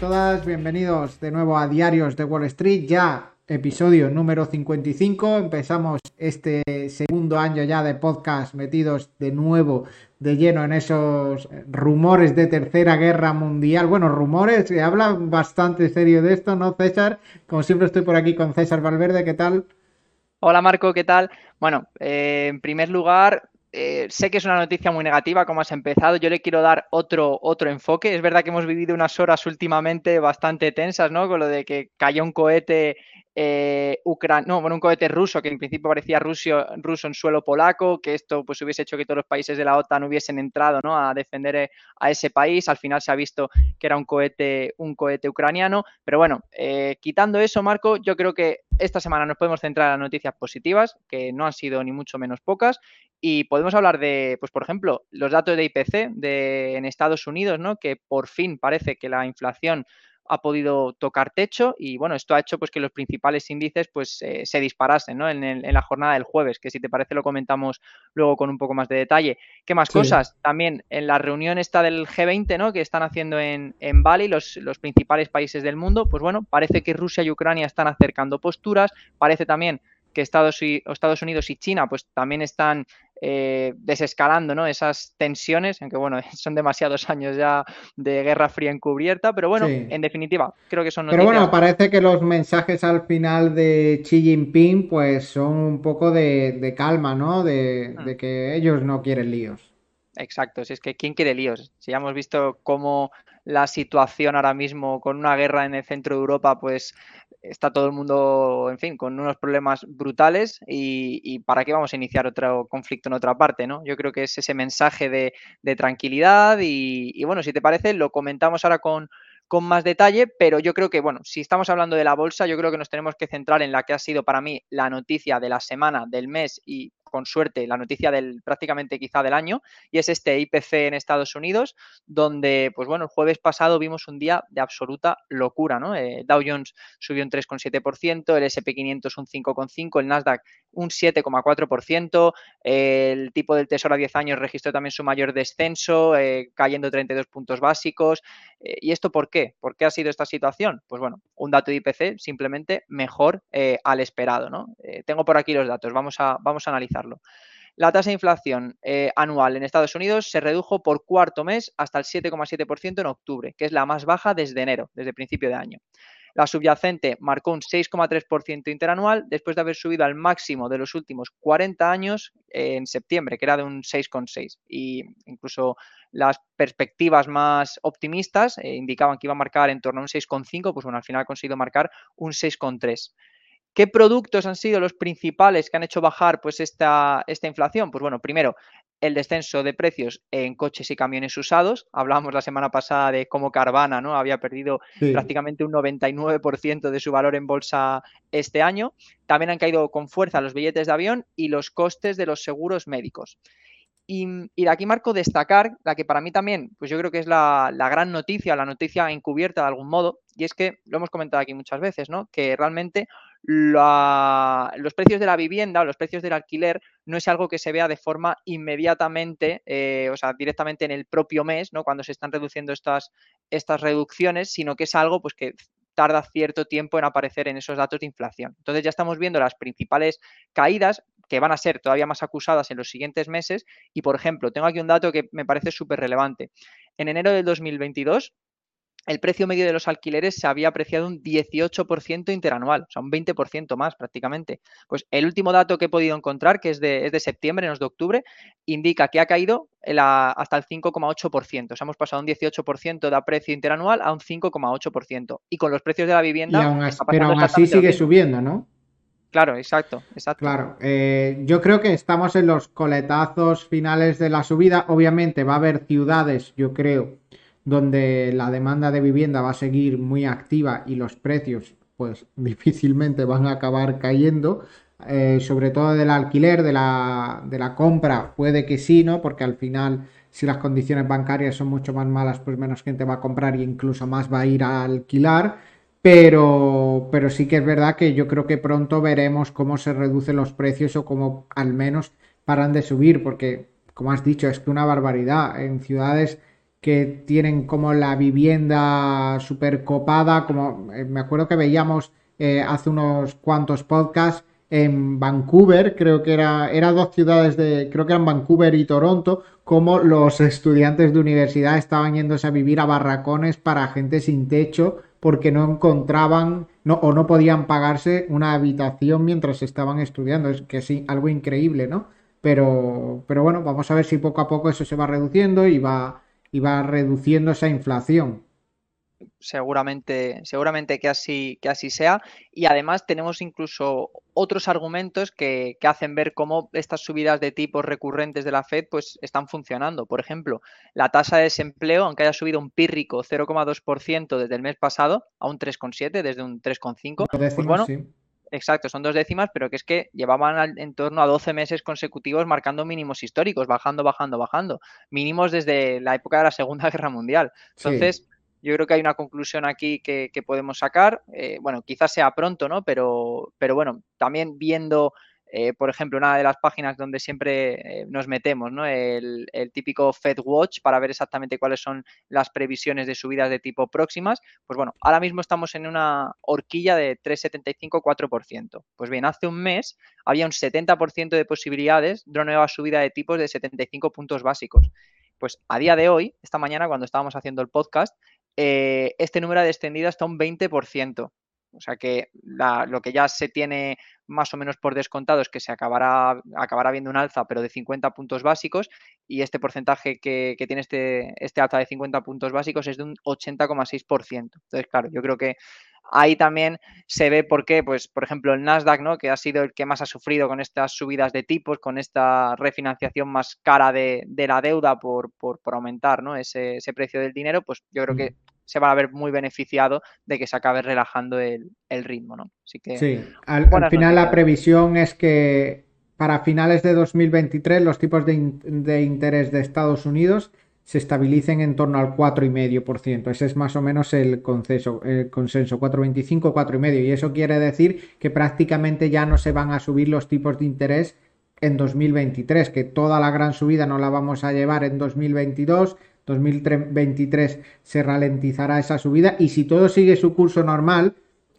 todas, bienvenidos de nuevo a Diarios de Wall Street, ya episodio número 55. Empezamos este segundo año ya de podcast metidos de nuevo de lleno en esos rumores de tercera guerra mundial. Bueno, rumores, se habla bastante serio de esto, ¿no, César? Como siempre estoy por aquí con César Valverde, ¿qué tal? Hola Marco, ¿qué tal? Bueno, eh, en primer lugar, eh, sé que es una noticia muy negativa como has empezado, yo le quiero dar otro, otro enfoque. Es verdad que hemos vivido unas horas últimamente bastante tensas, ¿no? Con lo de que cayó un cohete eh, no, bueno, un cohete ruso que en principio parecía ruso, en suelo polaco, que esto pues hubiese hecho que todos los países de la OTAN hubiesen entrado ¿no? a defender eh, a ese país. Al final se ha visto que era un cohete, un cohete ucraniano. Pero bueno, eh, quitando eso, Marco, yo creo que esta semana nos podemos centrar en las noticias positivas, que no han sido ni mucho menos pocas, y podemos hablar de, pues por ejemplo, los datos de IPC de, en Estados Unidos, ¿no? que por fin parece que la inflación ha podido tocar techo y bueno, esto ha hecho pues que los principales índices pues eh, se disparasen ¿no? en, la jornada del jueves, que si te parece lo comentamos luego con un poco más de detalle. ¿Qué más cosas? También en la reunión esta del G20, ¿no? Que están haciendo en, en Bali los, los principales países del mundo, pues bueno, parece que Rusia y Ucrania están acercando posturas, parece también que Estados, y, Estados Unidos y China pues también están eh, desescalando ¿no? esas tensiones, aunque bueno, son demasiados años ya de guerra fría encubierta, pero bueno, en definitiva, creo que son noticias... Pero bueno, parece que los mensajes al final de Xi Jinping pues son un poco de, calma, ¿no? De, mm. de que ellos no quieren líos. Exacto, si es que ¿quién quiere líos? Si ya hemos visto cómo la situación ahora mismo con una guerra en el centro de Europa, pues está todo el mundo, en fin, con unos problemas brutales y, para qué vamos a iniciar otro conflicto en otra parte, ¿no? Yo creo que es ese mensaje de, tranquilidad y, y, bueno, si te parece, lo comentamos ahora con, con más detalle, pero yo creo que, bueno, si estamos hablando de la bolsa, yo creo que nos tenemos que centrar en la que ha sido para mí la noticia de la semana, del mes y con suerte, la noticia del prácticamente quizá del año, y es este IPC en Estados Unidos, donde, pues bueno, el jueves pasado vimos un día de absoluta locura, ¿no? Eh, Dow Jones subió un 3,7%, el SP500 un 5,5%, el Nasdaq un 7,4%, el tipo del Tesoro a 10 años registró también su mayor descenso, eh, cayendo 32 puntos básicos. Eh, ¿Y esto por qué? ¿Por qué ha sido esta situación? Pues bueno, un dato de IPC simplemente mejor al esperado, ¿no? tengo por aquí los datos, vamos a, vamos a analizar. La tasa de inflación eh, anual en Estados Unidos se redujo por cuarto mes hasta el 7,7% en octubre, que es la más baja desde enero, desde principio de año. La subyacente marcó un 6,3% interanual después de haber subido al máximo de los últimos 40 años eh, en septiembre, que era de un 6,6. Y incluso las perspectivas más optimistas eh, indicaban que iba a marcar en torno a un 6,5, pues bueno, al final ha conseguido marcar un 6,3. ¿Qué productos han sido los principales que han hecho bajar pues, esta, esta inflación? Pues bueno, primero, el descenso de precios en coches y camiones usados. Hablábamos la semana pasada de cómo Carvana ¿no? había perdido prácticamente un 99% de su valor en bolsa este año. También han caído con fuerza los billetes de avión y los costes de los seguros médicos. Y, de aquí marco destacar la que para mí también, pues yo creo que es la, la, gran noticia, la noticia encubierta de algún modo, y es que lo hemos comentado aquí muchas veces, ¿no? Que realmente los precios de la vivienda o los precios del alquiler no es algo que se vea de forma inmediatamente, eh, o sea, directamente en el propio mes, ¿no? Cuando se están reduciendo estas, estas reducciones, sino que es algo pues, que tarda cierto tiempo en aparecer en esos datos de inflación. Entonces ya estamos viendo las principales caídas que van a ser todavía más acusadas en los siguientes meses. Y, por ejemplo, tengo aquí un dato que me parece súper relevante. En enero del 2022, el precio medio de los alquileres se había apreciado un 18% interanual, o sea, un 20% más prácticamente. Pues el último dato que he podido encontrar, que es de, es de septiembre, no es de octubre, indica que ha caído hasta el 5,8%. O sea, hemos pasado un 18% de aprecio interanual a un 5,8%. Y con los precios de la vivienda... pero aún así sigue subiendo, ¿no? Claro, exacto, exacto. Claro, eh, yo creo que estamos en los coletazos finales de la subida. Obviamente va a haber ciudades, yo creo, donde la demanda de vivienda va a seguir muy activa y los precios pues difícilmente van a acabar cayendo, eh, sobre todo del alquiler, de la, de la compra, puede que sí, ¿no? Porque al final, si las condiciones bancarias son mucho más malas, pues menos gente va a comprar e incluso más va a ir a alquilar. Pero, pero sí que es verdad que yo creo que pronto veremos cómo se reducen los precios o cómo al menos paran de subir, porque, como has dicho, es que una barbaridad. En ciudades que tienen como la vivienda super copada, como eh, me acuerdo que veíamos eh, hace unos cuantos podcasts en Vancouver, creo que era, era dos ciudades de, creo que eran Vancouver y Toronto, como los estudiantes de universidad estaban yéndose a vivir a barracones para gente sin techo porque no encontraban no, o no podían pagarse una habitación mientras estaban estudiando. Es que sí, algo increíble, ¿no? Pero, pero bueno, vamos a ver si poco a poco eso se va reduciendo y va, y va reduciendo esa inflación seguramente, seguramente que así, que así sea. Y además tenemos incluso otros argumentos que, hacen ver cómo estas subidas de tipos recurrentes de la Fed pues están funcionando. Por ejemplo, la tasa de desempleo, aunque haya subido un pírrico 0,2% desde el mes pasado a un 3,7 desde un 3,5, pues bueno, Exacto, son dos décimas, pero que es que llevaban en torno a 12 meses consecutivos marcando mínimos históricos, bajando, bajando, bajando. Mínimos desde la época de la Segunda Guerra Mundial. Entonces, yo creo que hay una conclusión aquí que, podemos sacar. Eh, bueno, quizás sea pronto, ¿no? Pero, pero bueno, también viendo, eh, por ejemplo, una de las páginas donde siempre eh, nos metemos, ¿no? El, típico Fed Watch para ver exactamente cuáles son las previsiones de subidas de tipo próximas. Pues bueno, ahora mismo estamos en una horquilla de 3,75-4%. Pues bien, hace un mes había un 70% de posibilidades de una nueva subida de tipos de 75 puntos básicos. Pues a día de hoy, esta mañana cuando estábamos haciendo el podcast, eh, este número ha descendido hasta un 20%. O sea que lo que ya se tiene más o menos por descontado es que se acabará, acabará viendo un alza, pero de 50 puntos básicos, y este porcentaje que, tiene este, este alza de 50 puntos básicos es de un 80,6%. Entonces, claro, yo creo que ahí también se ve por qué, pues, por ejemplo, el Nasdaq, ¿no? Que ha sido el que más ha sufrido con estas subidas de tipos, con esta refinanciación más cara de, la deuda por, por, aumentar, ¿no? Ese, precio del dinero, pues yo creo que se va a ver muy beneficiado de que se acabe relajando el, ritmo, ¿no? Así que, sí, al, final la previsión es que para finales de 2023 los tipos de, de interés de Estados Unidos se estabilicen en torno al 4,5%. Ese es más o menos el consenso, el consenso 4,25, 4,5%. Y eso quiere decir que prácticamente ya no se van a subir los tipos de interés en 2023, que toda la gran subida no la vamos a llevar en 2022. 2023 se ralentizará esa subida y si todo sigue su curso normal,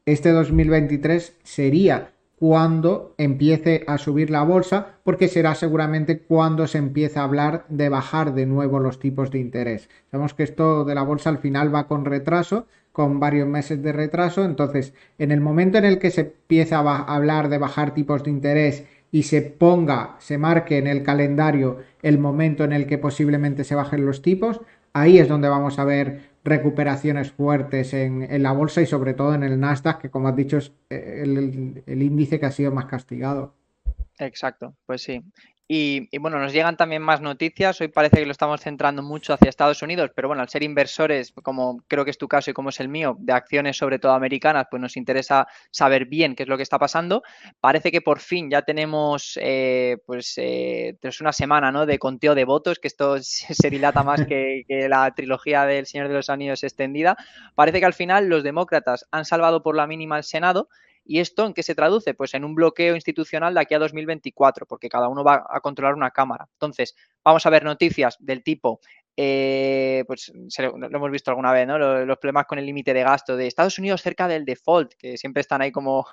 este 2023 sería cuando empiece a subir la bolsa, porque será seguramente cuando se empiece a hablar de bajar de nuevo los tipos de interés. Sabemos que esto de la bolsa al final va con retraso, con varios meses de retraso, entonces en el momento en el que se empieza a hablar de bajar tipos de interés y se ponga, se marque en el calendario el momento en el que posiblemente se bajen los tipos, ahí es donde vamos a ver recuperaciones fuertes en, la bolsa y sobre todo en el Nasdaq, que como has dicho es eh, el índice que ha sido más castigado. Exacto, pues sí. Y, bueno, nos llegan también más noticias. Hoy parece que lo estamos centrando mucho hacia Estados Unidos, pero bueno, al ser inversores, como creo que es tu caso y como es el mío, de acciones sobre todo americanas, pues nos interesa saber bien qué es lo que está pasando. Parece que por fin ya tenemos, eh, pues, eh, tras una semana, ¿no? De conteo de votos, que esto se dilata más que, que la trilogía del Señor de los Anillos extendida. Parece que al final los demócratas han salvado por la mínima al Senado ¿Y esto en qué se traduce? Pues en un bloqueo institucional de aquí a 2024, porque cada uno va a controlar una cámara. Entonces, vamos a ver noticias del tipo eh, pues lo, hemos visto alguna vez, ¿no? Los, problemas con el límite de gasto de Estados Unidos cerca del default, que siempre están ahí como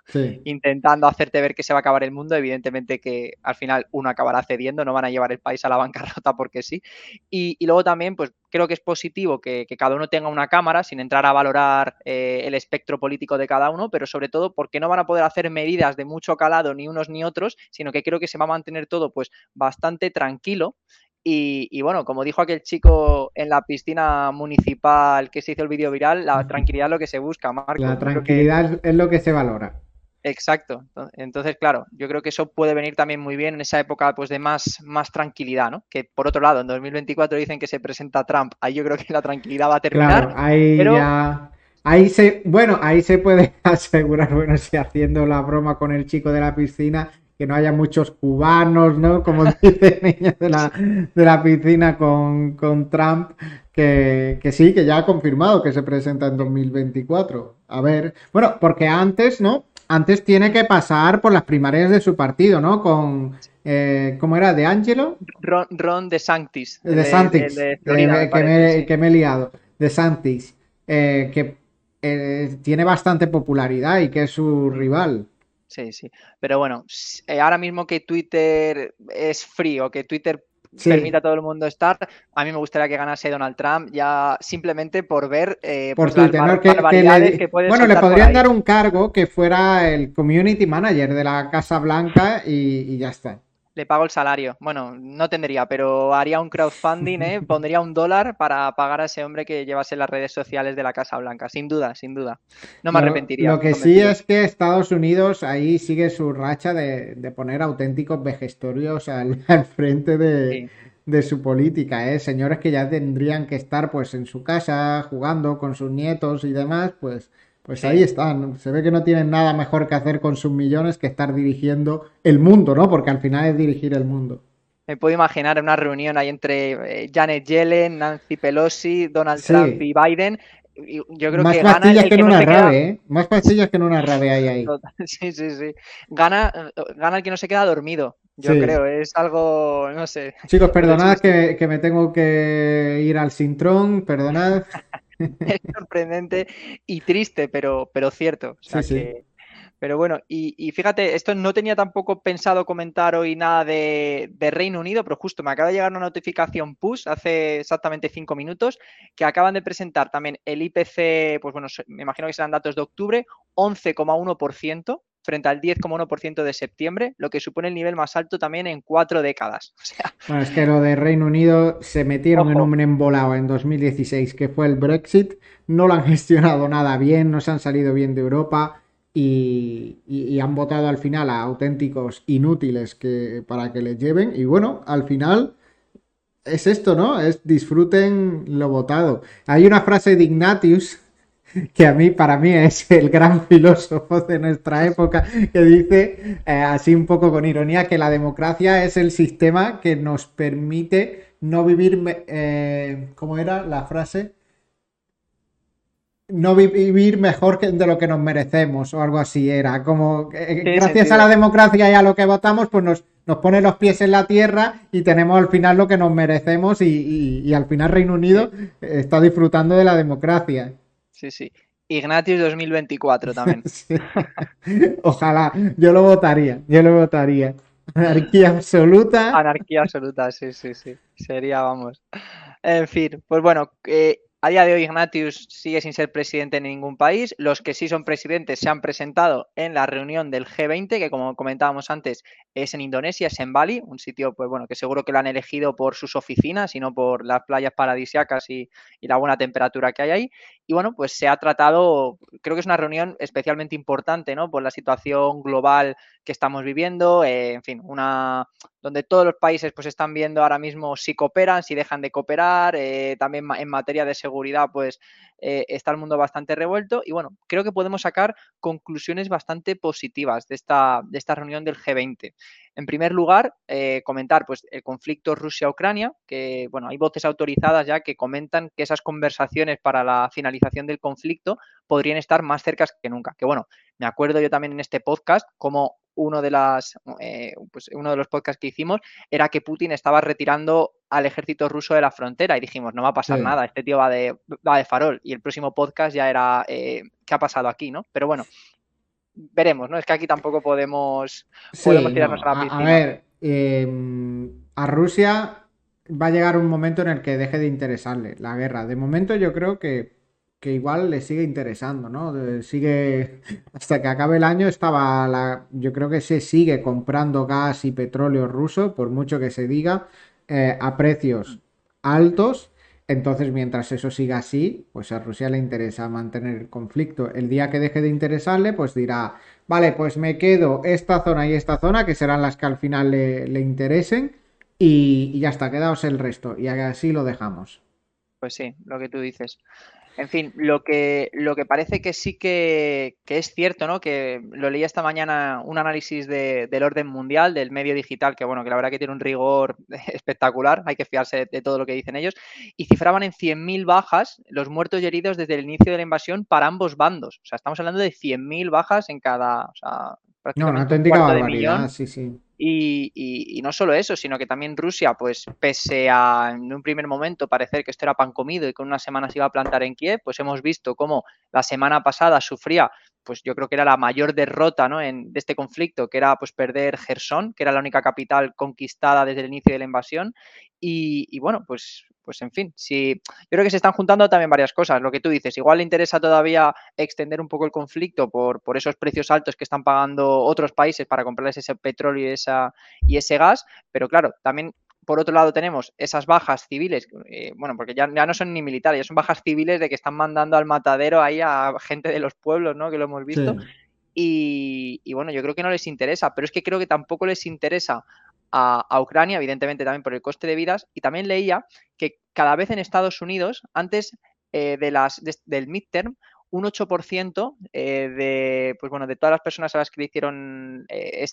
intentando hacerte ver que se va a acabar el mundo. Evidentemente que al final uno acabará cediendo, no van a llevar el país a la bancarrota porque sí. Y, luego también, pues creo que es positivo que, cada uno tenga una cámara sin entrar a valorar eh, el espectro político de cada uno, pero sobre todo porque no van a poder hacer medidas de mucho calado ni unos ni otros, sino que creo que se va a mantener todo pues bastante tranquilo y, bueno, como dijo aquel chico en la piscina municipal que se hizo el vídeo viral, la tranquilidad es lo que se busca, Marco. La tranquilidad es lo que se valora. Exacto. Entonces, claro, yo creo que eso puede venir también muy bien en esa época pues, de más, más tranquilidad, ¿no? Que por otro lado, en 2024 dicen que se presenta Trump. Ahí yo creo que la tranquilidad va a terminar. Claro, ahí ya... Ahí se, bueno, ahí se puede asegurar, bueno, si haciendo la broma con el chico de la piscina, que no haya muchos cubanos, ¿no? Como dice niño de la, de la piscina con, Trump, que, sí, que ya ha confirmado que se presenta en 2024. A ver, bueno, porque antes, ¿no? Antes tiene que pasar por las primarias de su partido, ¿no? Con Eh, ¿Cómo era? ¿De Angelo? Ron, Ron de Sanctis. De Santis, que, me, he liado. De Santis, eh, que eh, tiene bastante popularidad y que es su rival. Sí, sí. Pero bueno, ahora mismo que Twitter es frío, que Twitter permite a todo el mundo estar. A mí me gustaría que ganase Donald Trump ya simplemente por ver eh, por pues, que, Bueno, le podrían dar un cargo que fuera el community manager de la Casa Blanca y ya está le pago el salario. Bueno, no tendría, pero haría un crowdfunding, ¿eh? pondría un dólar para pagar a ese hombre que llevase las redes sociales de la Casa Blanca. Sin duda, sin duda. No me arrepentiría. Lo que sí es que Estados Unidos ahí sigue su racha de, poner auténticos vejestorios al, frente de, de, su política. ¿eh? Señores que ya tendrían que estar pues en su casa jugando con sus nietos y demás, pues pues ahí están. Se ve que no tienen nada mejor que hacer con sus millones que estar dirigiendo el mundo, ¿no? Porque al final es dirigir el mundo. Me puedo imaginar una reunión ahí entre eh, Janet Yellen, Nancy Pelosi, Donald Trump y Biden. Yo creo Más que gana el que, en una rave, ¿eh? Más pastillas que en una rave hay ahí. Sí, sí, sí. Gana, gana el que no se queda dormido. Yo creo, es algo, no sé. Chicos, perdonad que, que, me tengo que ir al Sintrón, perdonad. es sorprendente y triste, pero, pero cierto. Pero bueno, y, fíjate, esto no tenía tampoco pensado comentar hoy nada de, Reino Unido, pero justo me acaba de llegar una notificación push hace exactamente cinco minutos que acaban de presentar también el IPC, pues bueno, me imagino que serán datos de octubre, 11,1%, frente al 10,1% de septiembre, lo que supone el nivel más alto también en cuatro décadas. Bueno, es que lo de Reino Unido se metieron en un embolado en 2016, que fue el Brexit, no lo han gestionado nada bien, no se han salido bien de Europa y, han votado al final a auténticos inútiles que, para que les lleven. Y bueno, al final es esto, ¿no? Es disfruten lo votado. Hay una frase de Ignatius que a mí, para mí, es el gran filósofo de nuestra época, que dice, eh, así un poco con ironía, que la democracia es el sistema que nos permite no vivir, eh, ¿cómo era la frase? No vivir mejor de lo que nos merecemos o algo así era. Como eh, gracias a la democracia y a lo que votamos, pues nos, nos pone los pies en la tierra y tenemos al final lo que nos merecemos y, y al final Reino Unido está disfrutando de la democracia sí, sí. Ignatius 2024 también. Ojalá, yo lo votaría, yo lo votaría. Anarquía absoluta. Anarquía absoluta, sí, sí, sí. Sería, vamos. En fin, pues bueno, eh, a día de hoy Ignatius sigue sin ser presidente en ningún país. Los que sí son presidentes se han presentado en la reunión del G20, que como comentábamos antes es en Indonesia, es en Bali, un sitio pues bueno que seguro que lo han elegido por sus oficinas y no por las playas paradisiacas y, la buena temperatura que hay ahí. Y bueno, pues se ha tratado, creo que es una reunión especialmente importante, ¿no? Por la situación global que estamos viviendo, eh, en fin, una donde todos los países pues están viendo ahora mismo si cooperan, si dejan de cooperar, eh, también en materia de seguridad pues eh, está el mundo bastante revuelto y bueno, creo que podemos sacar conclusiones bastante positivas de esta, de esta reunión del G20. En primer lugar, eh, comentar pues el conflicto Rusia-Ucrania, que bueno, hay voces autorizadas ya que comentan que esas conversaciones para la finalización del conflicto podrían estar más cercas que nunca. Que bueno, me acuerdo yo también en este podcast como uno de las eh, pues uno de los podcasts que hicimos era que Putin estaba retirando al ejército ruso de la frontera y dijimos no va a pasar nada este tío va de va de farol y el próximo podcast ya era eh, qué ha pasado aquí no pero bueno veremos no es que aquí tampoco podemos, tirarnos a la piscina a, ver em, a Rusia va a llegar un momento en el que deje de interesarle la guerra. De momento yo creo que que igual le sigue interesando, ¿no? Sigue, hasta que acabe el año estaba la, yo creo que se sigue comprando gas y petróleo ruso, por mucho que se diga, eh, a precios altos. Entonces, mientras eso siga así, pues a Rusia le interesa mantener el conflicto. El día que deje de interesarle, pues dirá, vale, pues me quedo esta zona y esta zona, que serán las que al final le, interesen, y, y ya está, quedaos el resto. Y así lo dejamos. Pues sí, lo que tú dices. En fin, lo que, lo que parece que sí que, es cierto, ¿no? Que lo leí esta mañana un análisis del orden mundial, del medio digital, que bueno, que la verdad que tiene un rigor espectacular, hay que fiarse de, todo lo que dicen ellos, y cifraban en 100.000 bajas los muertos y heridos desde el inicio de la invasión para ambos bandos. O sea, estamos hablando de 100.000 bajas en cada... O sea, no, una auténtica barbaridad, sí, sí. Y, no solo eso, sino que también Rusia, pues pese a en un primer momento parecer que esto era pan comido y que en una semana se iba a plantar en Kiev, pues hemos visto cómo la semana pasada sufría, pues yo creo que era la mayor derrota ¿no? en, de este conflicto, que era pues perder Gerson, que era la única capital conquistada desde el inicio de la invasión. Y, bueno, pues, pues en fin, si, yo creo que se están juntando también varias cosas. Lo que tú dices, igual le interesa todavía extender un poco el conflicto por, por esos precios altos que están pagando otros países para comprarles ese petróleo y, esa, y ese gas, pero claro, también por otro lado tenemos esas bajas civiles, eh, bueno, porque ya, ya, no son ni militares, ya son bajas civiles de que están mandando al matadero ahí a gente de los pueblos, ¿no? Que lo hemos visto. Y, y, bueno, yo creo que no les interesa, pero es que creo que tampoco les interesa a, Ucrania, evidentemente también por el coste de vidas, y también leía que cada vez en Estados Unidos, antes eh, de las, del midterm, un 8% eh, de, pues bueno, de todas las personas a las que le hicieron eh,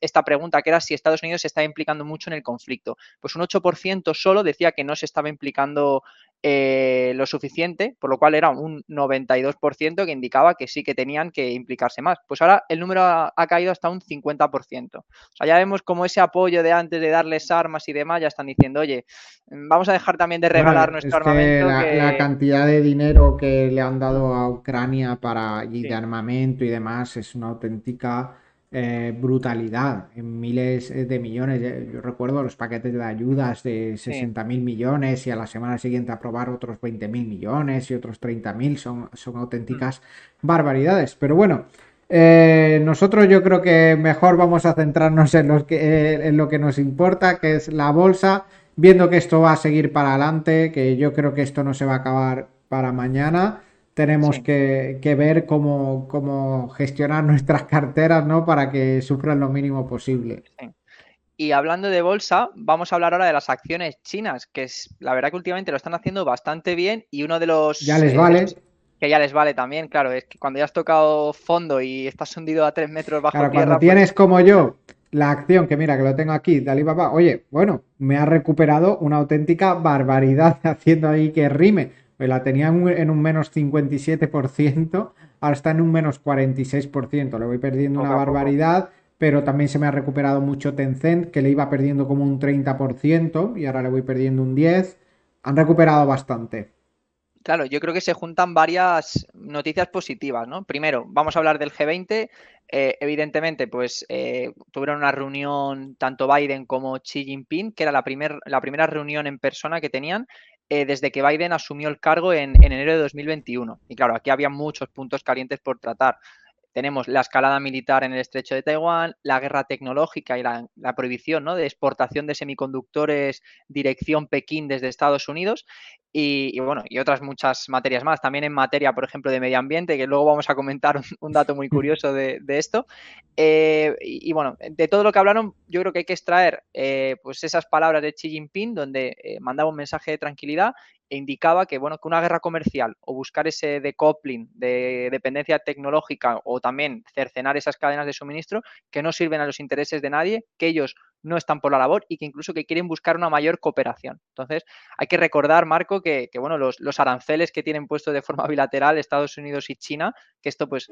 esta pregunta, que era si Estados Unidos se está implicando mucho en el conflicto. Pues un 8% solo decía que no se estaba implicando eh, lo suficiente, por lo cual era un 92% que indicaba que sí que tenían que implicarse más. Pues ahora el número ha, caído hasta un 50%. O sea, ya vemos como ese apoyo de antes de darles armas y demás, ya están diciendo, oye, vamos a dejar también de regalar nuestro armamento. la, cantidad de dinero que le han dado a Ucrania para y de armamento y demás es una auténtica eh, brutalidad en miles eh, de millones. Yo recuerdo los paquetes de ayudas de 60 mil millones y a la semana siguiente aprobar otros 20 mil millones y otros 30 mil. Son, son auténticas mm. barbaridades. Pero bueno, eh, nosotros yo creo que mejor vamos a centrarnos en, los que, en lo que nos importa, que es la bolsa, viendo que esto va a seguir para adelante, que yo creo que esto no se va a acabar para mañana tenemos que, ver cómo, gestionar nuestras carteras, ¿no? Para que sufran lo mínimo posible. Y hablando de bolsa, vamos a hablar ahora de las acciones chinas, que es la verdad que últimamente lo están haciendo bastante bien y uno de los... Ya les vale. que ya les vale también, claro, es que cuando ya has tocado fondo y estás hundido a tres metros bajo claro, tierra... Cuando tienes pues como yo la acción, que mira, que lo tengo aquí, de Alibaba, oye, bueno, me ha recuperado una auténtica barbaridad haciendo ahí que rime la tenía en un menos 57%, ahora está en un menos 46%. Le voy perdiendo una barbaridad, pero también se me ha recuperado mucho Tencent, que le iba perdiendo como un 30% y ahora le voy perdiendo un 10%. Han recuperado bastante. Claro, yo creo que se juntan varias noticias positivas, ¿no? Primero, vamos a hablar del G20. Eh, evidentemente, pues eh, tuvieron una reunión tanto Biden como Xi Jinping, que era la, la primera reunión en persona que tenían eh, desde que Biden asumió el cargo en, en, enero de 2021. Y claro, aquí había muchos puntos calientes por tratar. Tenemos la escalada militar en el estrecho de Taiwán, la guerra tecnológica y la, prohibición ¿no? de exportación de semiconductores dirección Pekín desde Estados Unidos y, bueno, y otras muchas materias más. También en materia, por ejemplo, de medio ambiente, que luego vamos a comentar un, dato muy curioso de, esto. Eh, y, bueno, de todo lo que hablaron, yo creo que hay que extraer eh, pues esas palabras de Xi Jinping, donde eh, mandaba un mensaje de tranquilidad e indicaba que, bueno, que una guerra comercial o buscar ese decoupling de dependencia tecnológica o también cercenar esas cadenas de suministro que no sirven a los intereses de nadie, que ellos no están por la labor y que incluso que quieren buscar una mayor cooperación. Entonces, hay que recordar, Marco, que, bueno, los, aranceles que tienen puestos de forma bilateral Estados Unidos y China, que esto pues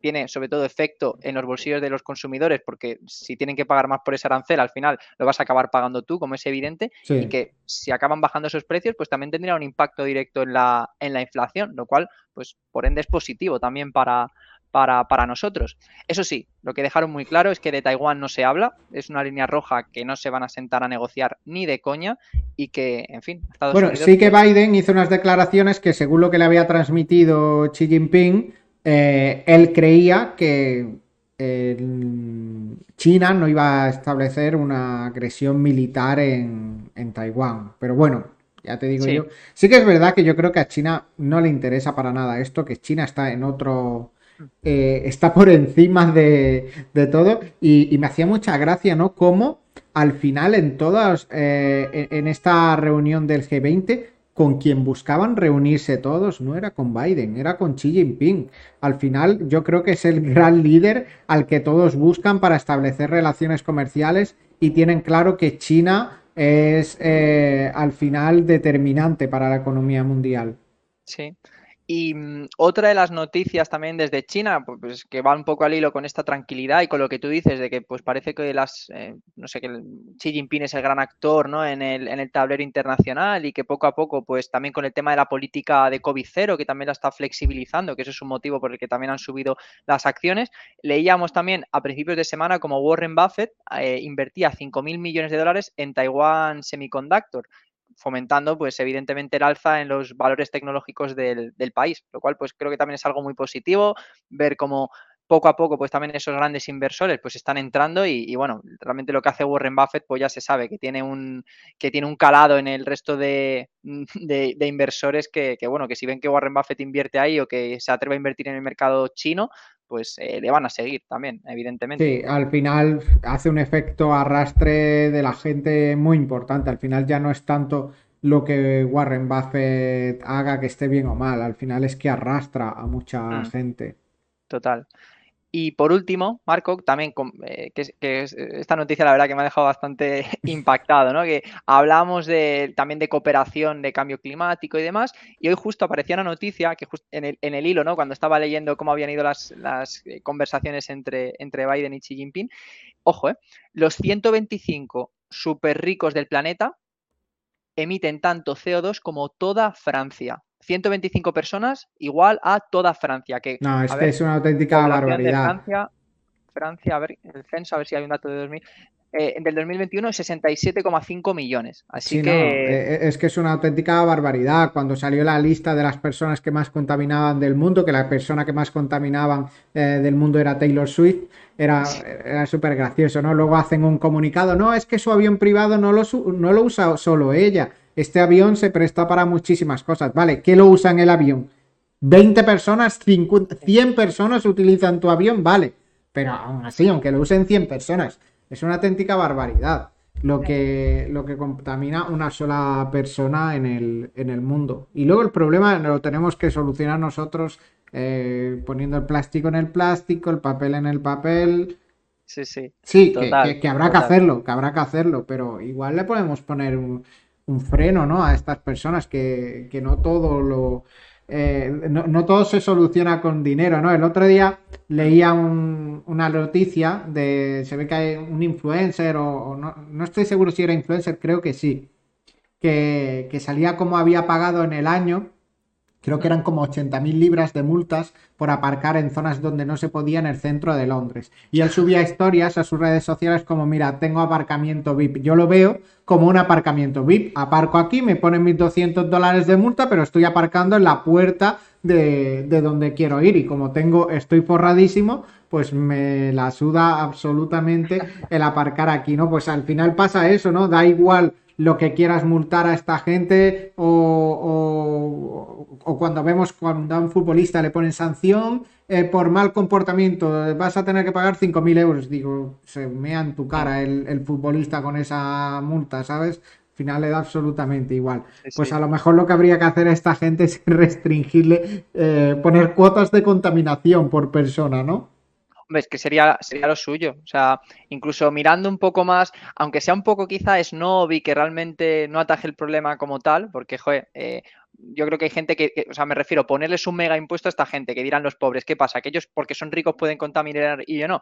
tiene sobre todo efecto en los bolsillos de los consumidores, porque si tienen que pagar más por ese arancel, al final lo vas a acabar pagando tú, como es evidente, y que si acaban bajando esos precios, pues también tendría un impacto directo en la, en la inflación, lo cual, pues por ende es positivo también para, para, nosotros. Eso sí, lo que dejaron muy claro es que de Taiwán no se habla, es una línea roja que no se van a sentar a negociar ni de coña y que, en fin, Estados bueno, sí que Biden hizo unas declaraciones que según lo que le había transmitido Xi Jinping, eh, él creía que China no iba a establecer una agresión militar en, Taiwán. Pero bueno, ya te digo yo. Sí que es verdad que yo creo que a China no le interesa para nada esto, que China está en otro eh, está por encima de, todo y, me hacía mucha gracia, ¿no? Como al final en todas, eh, en esta reunión del G20, con quien buscaban reunirse todos no era con Biden, era con Xi Jinping. Al final yo creo que es el gran líder al que todos buscan para establecer relaciones comerciales y tienen claro que China es eh, al final determinante para la economía mundial. Sí, Y mm, otra de las noticias también desde China, pues, que va un poco al hilo con esta tranquilidad y con lo que tú dices de que pues parece que las, eh, no sé, que Xi Jinping es el gran actor, ¿no? En el, en el tablero internacional y que poco a poco, pues también con el tema de la política de COVID cero, que también la está flexibilizando, que eso es un motivo por el que también han subido las acciones. Leíamos también a principios de semana como Warren Buffett eh, invertía 5.000 millones de dólares en Taiwan Semiconductor fomentando, pues evidentemente el alza en los valores tecnológicos del, país, lo cual pues creo que también es algo muy positivo, ver cómo poco a poco, pues también esos grandes inversores pues están entrando y, bueno, realmente lo que hace Warren Buffett, pues ya se sabe que tiene un, que tiene un calado en el resto de, de, inversores que, que, bueno, que si ven que Warren Buffett invierte ahí o que se atreve a invertir en el mercado chino, pues eh, le van a seguir también, evidentemente. Sí, al final hace un efecto arrastre de la gente muy importante. Al final ya no es tanto lo que Warren Buffett haga que esté bien o mal, al final es que arrastra a mucha mm. gente. Total. Y por último, Marco, también eh, que, esta noticia la verdad que me ha dejado bastante impactado, ¿no? Que hablamos de, también de cooperación de cambio climático y demás, y hoy justo aparecía una noticia que en, el, en el hilo, ¿no? Cuando estaba leyendo cómo habían ido las, eh, conversaciones entre, Biden y Xi Jinping, ojo, ¿eh? los 125 súper ricos del planeta emiten tanto CO2 como toda Francia. 125 personas igual a toda Francia. Que, no, es que es una auténtica barbaridad. Francia, Francia, a ver, el censo, a ver si hay un dato de 2000. Eh, del 2021 es 67,5 millones. Así que. Eh, es que es una auténtica barbaridad. Cuando salió la lista de las personas que más contaminaban del mundo, que la persona que más contaminaban eh, del mundo era Taylor Swift, era, era súper gracioso, ¿no? Luego hacen un comunicado, no, es que su avión privado no lo, no lo usa solo ella este avión se presta para muchísimas cosas. Vale, ¿qué lo usa en el avión? 20 personas, 100 personas utilizan tu avión, vale. Pero aún así, aunque lo usen 100 personas, es una auténtica barbaridad lo que, lo que contamina una sola persona en el, en el mundo. Y luego el problema lo tenemos que solucionar nosotros eh, poniendo el plástico en el plástico, el papel en el papel. Sí, sí. Sí, que, habrá que hacerlo, que habrá que hacerlo, pero igual le podemos poner un, un freno ¿no? a estas personas, que, no todo lo... Eh, no, todo se soluciona con dinero, ¿no? El otro día leía una noticia de, se ve que hay un influencer o, no, no, estoy seguro si era influencer, creo que sí, que, que salía como había pagado en el año Creo que eran como 80.000 libras de multas por aparcar en zonas donde no se podía en el centro de Londres. Y él subía historias a sus redes sociales como, mira, tengo aparcamiento VIP. Yo lo veo como un aparcamiento VIP. Aparco aquí, me ponen mis 200 dólares de multa, pero estoy aparcando en la puerta de, de donde quiero ir. Y como tengo, estoy forradísimo, pues me la suda absolutamente el aparcar aquí, ¿no? Pues al final pasa eso, ¿no? Da igual lo que quieras multar a esta gente o, o, cuando vemos cuando a un futbolista le ponen sanción eh, por mal comportamiento, vas a tener que pagar 5.000 euros. Digo, se mea en tu cara el, futbolista con esa multa, ¿sabes? Al final le da absolutamente igual. Pues a lo mejor lo que habría que hacer a esta gente es restringirle, eh, poner cuotas de contaminación por persona, ¿no? Es que sería, sería lo suyo. O sea, incluso mirando un poco más, aunque sea un poco quizá snob y que realmente no ataje el problema como tal, porque, joder, eh, yo creo que hay gente que, o sea, me refiero, ponerles un mega impuesto a esta gente, que dirán los pobres, ¿qué pasa? Que ellos, porque son ricos, pueden contaminar y yo no.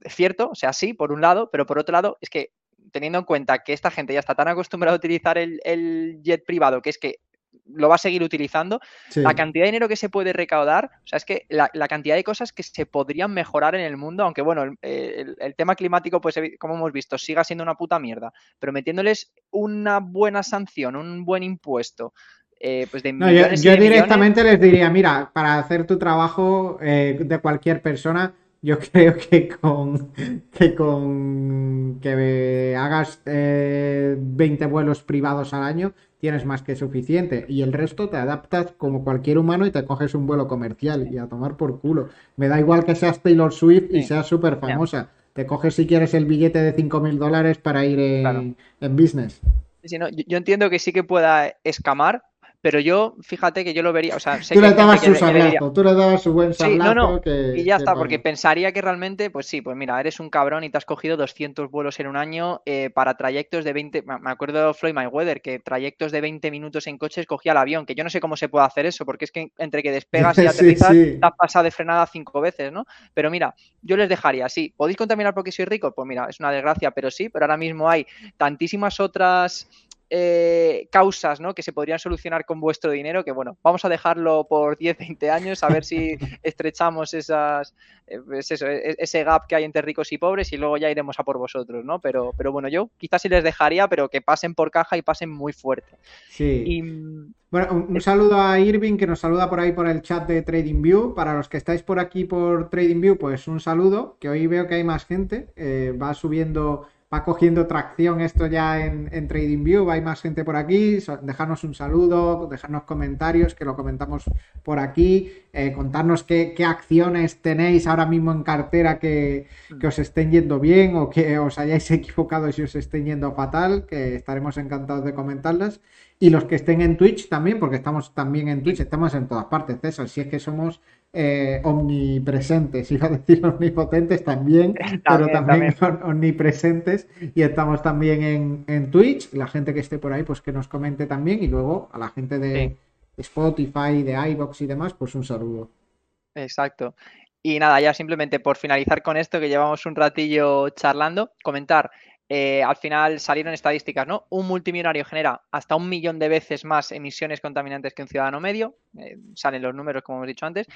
Es cierto, o sea, sí, por un lado, pero por otro lado, es que teniendo en cuenta que esta gente ya está tan acostumbrada a utilizar el, el jet privado, que es que lo va a seguir utilizando. La cantidad de dinero que se puede recaudar, o sea, es que la, cantidad de cosas que se podrían mejorar en el mundo, aunque bueno, el, tema climático, pues como hemos visto, siga siendo una puta mierda, pero metiéndoles una buena sanción, un buen impuesto. Eh, pues de yo, directamente les diría, mira, para hacer tu trabajo eh, de cualquier persona, yo creo que con que con que hagas 20 eh, vuelos privados al año tienes más que suficiente y el resto te adaptas como cualquier humano y te coges un vuelo comercial y a tomar por culo. Me da igual que seas Taylor Swift y seas súper famosa. Te coges si quieres el billete de 5.000 dólares para ir en, business. yo entiendo que sí que pueda escamar, pero yo, fíjate que yo lo vería, o sea, tú le dabas su sablazo, tú le dabas su buen sablazo. Sí, no, no, y ya está, porque pensaría que realmente, pues sí, pues mira, eres un cabrón y te has cogido 200 vuelos en un año eh, para trayectos de 20, me acuerdo de Floyd Mayweather, que trayectos de 20 minutos en coche escogía el avión, que yo no sé cómo se puede hacer eso, porque es que entre que despegas y aterrizas, te has pasado de frenada cinco veces, ¿no? Pero mira, yo les dejaría, sí, ¿podéis contaminar porque soy rico? Pues mira, es una desgracia, pero sí, pero ahora mismo hay tantísimas otras eh, causas ¿no? que se podrían solucionar con vuestro dinero, que bueno, vamos a dejarlo por 10, 20 años, a ver si estrechamos esas, eh, pues eso, e, ese gap que hay entre ricos y pobres y luego ya iremos a por vosotros, ¿no? Pero, pero bueno, yo quizás sí les dejaría, pero que pasen por caja y pasen muy fuerte. Sí. Bueno, un, saludo a Irving que nos saluda por ahí por el chat de TradingView. Para los que estáis por aquí por TradingView, pues un saludo, que hoy veo que hay más gente. Eh, va subiendo va cogiendo tracción esto ya en, en TradingView, hay más gente por aquí, dejarnos un saludo, dejarnos comentarios, que lo comentamos por aquí, eh, contarnos qué, acciones tenéis ahora mismo en cartera que, que, os estén yendo bien o que os hayáis equivocado si os estén yendo fatal, que estaremos encantados de comentarlas. Y los que estén en Twitch también, porque estamos también en Twitch, estamos en todas partes, César, si es que somos eh, omnipresentes, iba a decir omnipotentes también, pero también, son omnipresentes. Y estamos también en, Twitch, la gente que esté por ahí pues que nos comente también. Y luego a la gente de Spotify, de iBox y demás pues un saludo. Exacto. Y nada, ya simplemente por finalizar con esto, que llevamos un ratillo charlando, comentar eh, al final salieron estadísticas, ¿no? Un multimillonario genera hasta un millón de veces más emisiones contaminantes que un ciudadano medio, eh, salen los números como hemos dicho antes,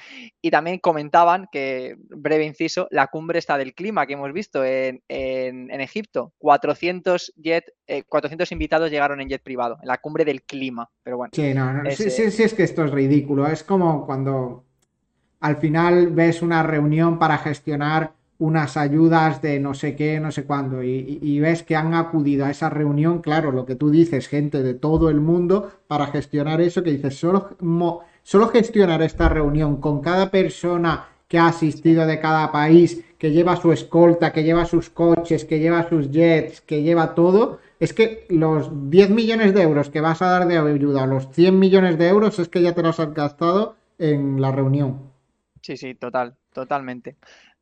y también comentaban que, breve inciso, la cumbre está del clima que hemos visto en, Egipto, 400, jet, 400 eh, invitados llegaron en jet privado, en la cumbre del clima, pero bueno. Sí, no, sí, sí, sí, es que esto es ridículo, es como cuando al final ves una reunión para gestionar unas ayudas de no sé qué, no sé cuándo, y, ves que han acudido a esa reunión, claro, lo que tú dices, gente de todo el mundo, para gestionar eso, que dices, solo, solo gestionar esta reunión con cada persona que ha asistido de cada país, que lleva su escolta, que lleva sus coches, que lleva sus jets, que lleva todo, es que los 10 millones de euros que vas a dar de ayuda, los 100 millones de euros, es que ya te los has gastado en la reunión. Sí, sí, total, totalmente.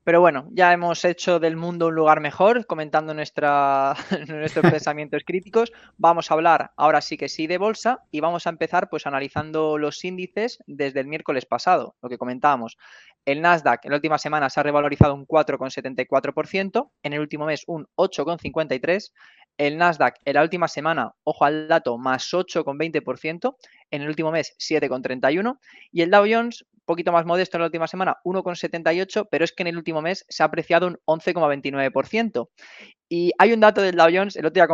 Pero bueno, ya hemos hecho del mundo un lugar mejor, comentando nuestra, nuestros pensamientos críticos. Vamos a hablar ahora sí que sí de bolsa y vamos a empezar pues analizando los índices desde el miércoles pasado, lo que comentábamos. El Nasdaq en la última semana se ha revalorizado un 4,74%, en el último mes un 8,53%, el Nasdaq en la última semana, ojo al dato, más 8,20%, en el último mes 7,31% y el Dow Jones poquito más modesto en la última semana, 1,78, pero es que en el último mes se ha apreciado un 11,29%. Y hay un dato del Dow Jones, el otro día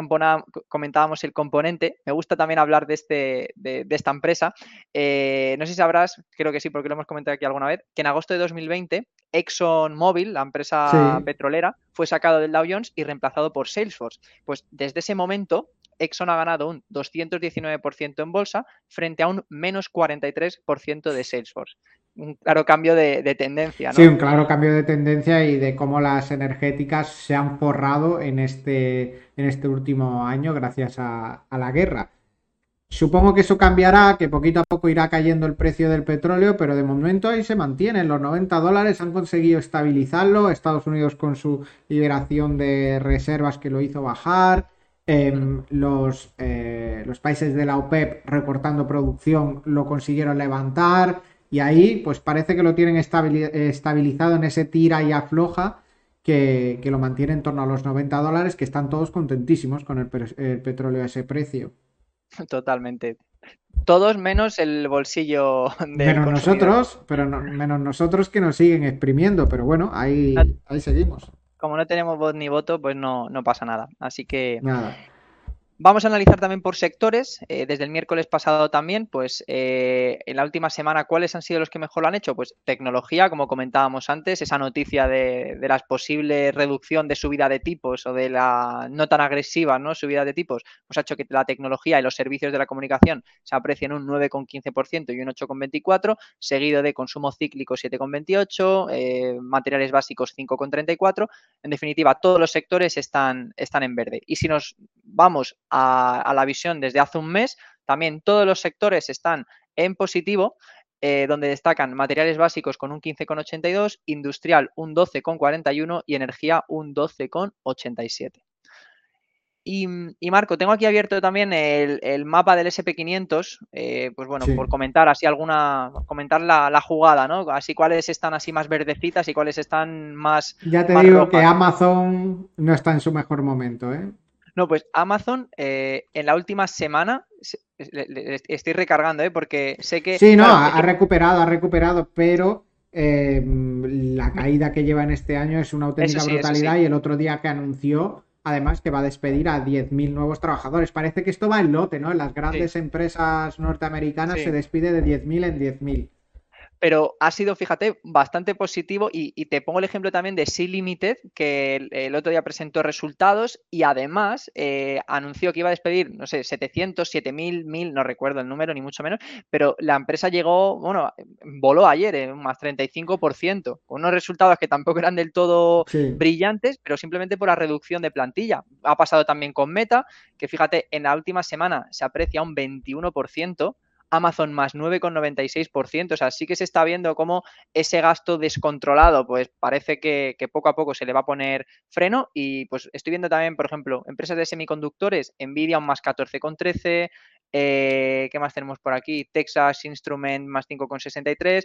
comentábamos el componente, me gusta también hablar de, este, de, esta empresa. Eh, no sé si sabrás, creo que sí, porque lo hemos comentado aquí alguna vez, que en agosto de 2020 ExxonMobil, la empresa petrolera, fue sacado del Dow Jones y reemplazado por Salesforce. Pues desde ese momento Exxon ha ganado un 219% en bolsa frente a un menos 43% de Salesforce. Un claro cambio de, tendencia. ¿no? Sí, un claro cambio de tendencia y de cómo las energéticas se han forrado en este, en este último año gracias a, la guerra. Supongo que eso cambiará, que poquito a poco irá cayendo el precio del petróleo, pero de momento ahí se mantienen. Los 90 dólares han conseguido estabilizarlo. Estados Unidos con su liberación de reservas que lo hizo bajar. Em, los, eh, los países de la OPEP reportando producción lo consiguieron levantar y ahí pues parece que lo tienen estabilizado en ese tira y afloja que, lo mantiene en torno a los 90 dólares que están todos contentísimos con el, petróleo a ese precio. Totalmente. Todos menos el bolsillo de menos nosotros, pero menos nosotros que nos siguen exprimiendo, pero bueno, ahí, ahí seguimos como no tenemos voz ni voto, pues no, no pasa nada. Así que nada. Vamos a analizar también por sectores, eh, desde el miércoles pasado también, pues eh, en la última semana, ¿cuáles han sido los que mejor lo han hecho? Pues tecnología, como comentábamos antes, esa noticia de, de la posible reducción de subida de tipos o de la no tan agresiva ¿no? subida de tipos, pues ha hecho que la tecnología y los servicios de la comunicación se aprecien un 9,15% y un 8,24%, seguido de consumo cíclico 7,28%, eh, materiales básicos 5,34%. En definitiva, todos los sectores están, están en verde. Y si nos vamos a, la visión desde hace un mes. También todos los sectores están en positivo, eh, donde destacan materiales básicos con un 15,82, industrial un 12,41 y energía un 12,87. Y, y, Marco, tengo aquí abierto también el, mapa del SP500, eh, pues bueno, por comentar así alguna, comentar la, jugada, ¿no? Así cuáles están así más verdecitas y cuáles están más... Ya te digo que Amazon no está en su mejor momento, ¿eh? No, pues Amazon eh, en la última semana estoy recargando, ¿eh? Porque sé que... Sí, no, ha, recuperado, ha recuperado, pero eh, la caída que lleva en este año es una auténtica brutalidad y el otro día que anunció además que va a despedir a 10.000 nuevos trabajadores. Parece que esto va en lote, ¿no? En las grandes empresas norteamericanas se despide de 10.000 en 10.000 pero ha sido, fíjate, bastante positivo y, te pongo el ejemplo también de Sea Limited, que el, otro día presentó resultados y además eh, anunció que iba a despedir, no sé, 700, 7000, 1000, no recuerdo el número ni mucho menos, pero la empresa llegó, bueno, voló ayer en más 35%, con unos resultados que tampoco eran del todo brillantes, pero simplemente por la reducción de plantilla. Ha pasado también con Meta, que fíjate, en la última semana se aprecia un 21%, Amazon más 9,96%. O sea, sí que se está viendo cómo ese gasto descontrolado, pues parece que, poco a poco se le va a poner freno. Y pues estoy viendo también, por ejemplo, empresas de semiconductores, Nvidia un más 14,13%. Eh, ¿Qué más tenemos por aquí? Texas Instrument más 5,63.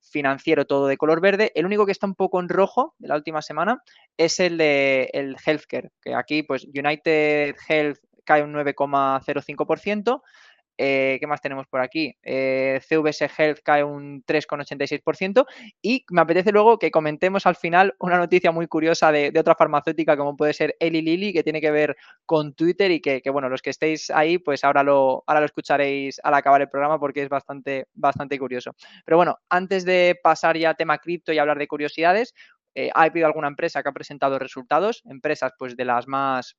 Financiero todo de color verde. El único que está un poco en rojo de la última semana es el de el healthcare, que aquí pues United Health cae un 9,05%. Eh, ¿Qué más tenemos por aquí? Eh, CVS Health cae un 3,86% y me apetece luego que comentemos al final una noticia muy curiosa de, otra farmacéutica como puede ser Eli Lilly que tiene que ver con Twitter y que, bueno, los que estéis ahí pues ahora lo, ahora lo escucharéis al acabar el programa porque es bastante, bastante curioso. Pero bueno, antes de pasar ya a tema cripto y hablar de curiosidades, eh, ha habido alguna empresa que ha presentado resultados, empresas pues de las más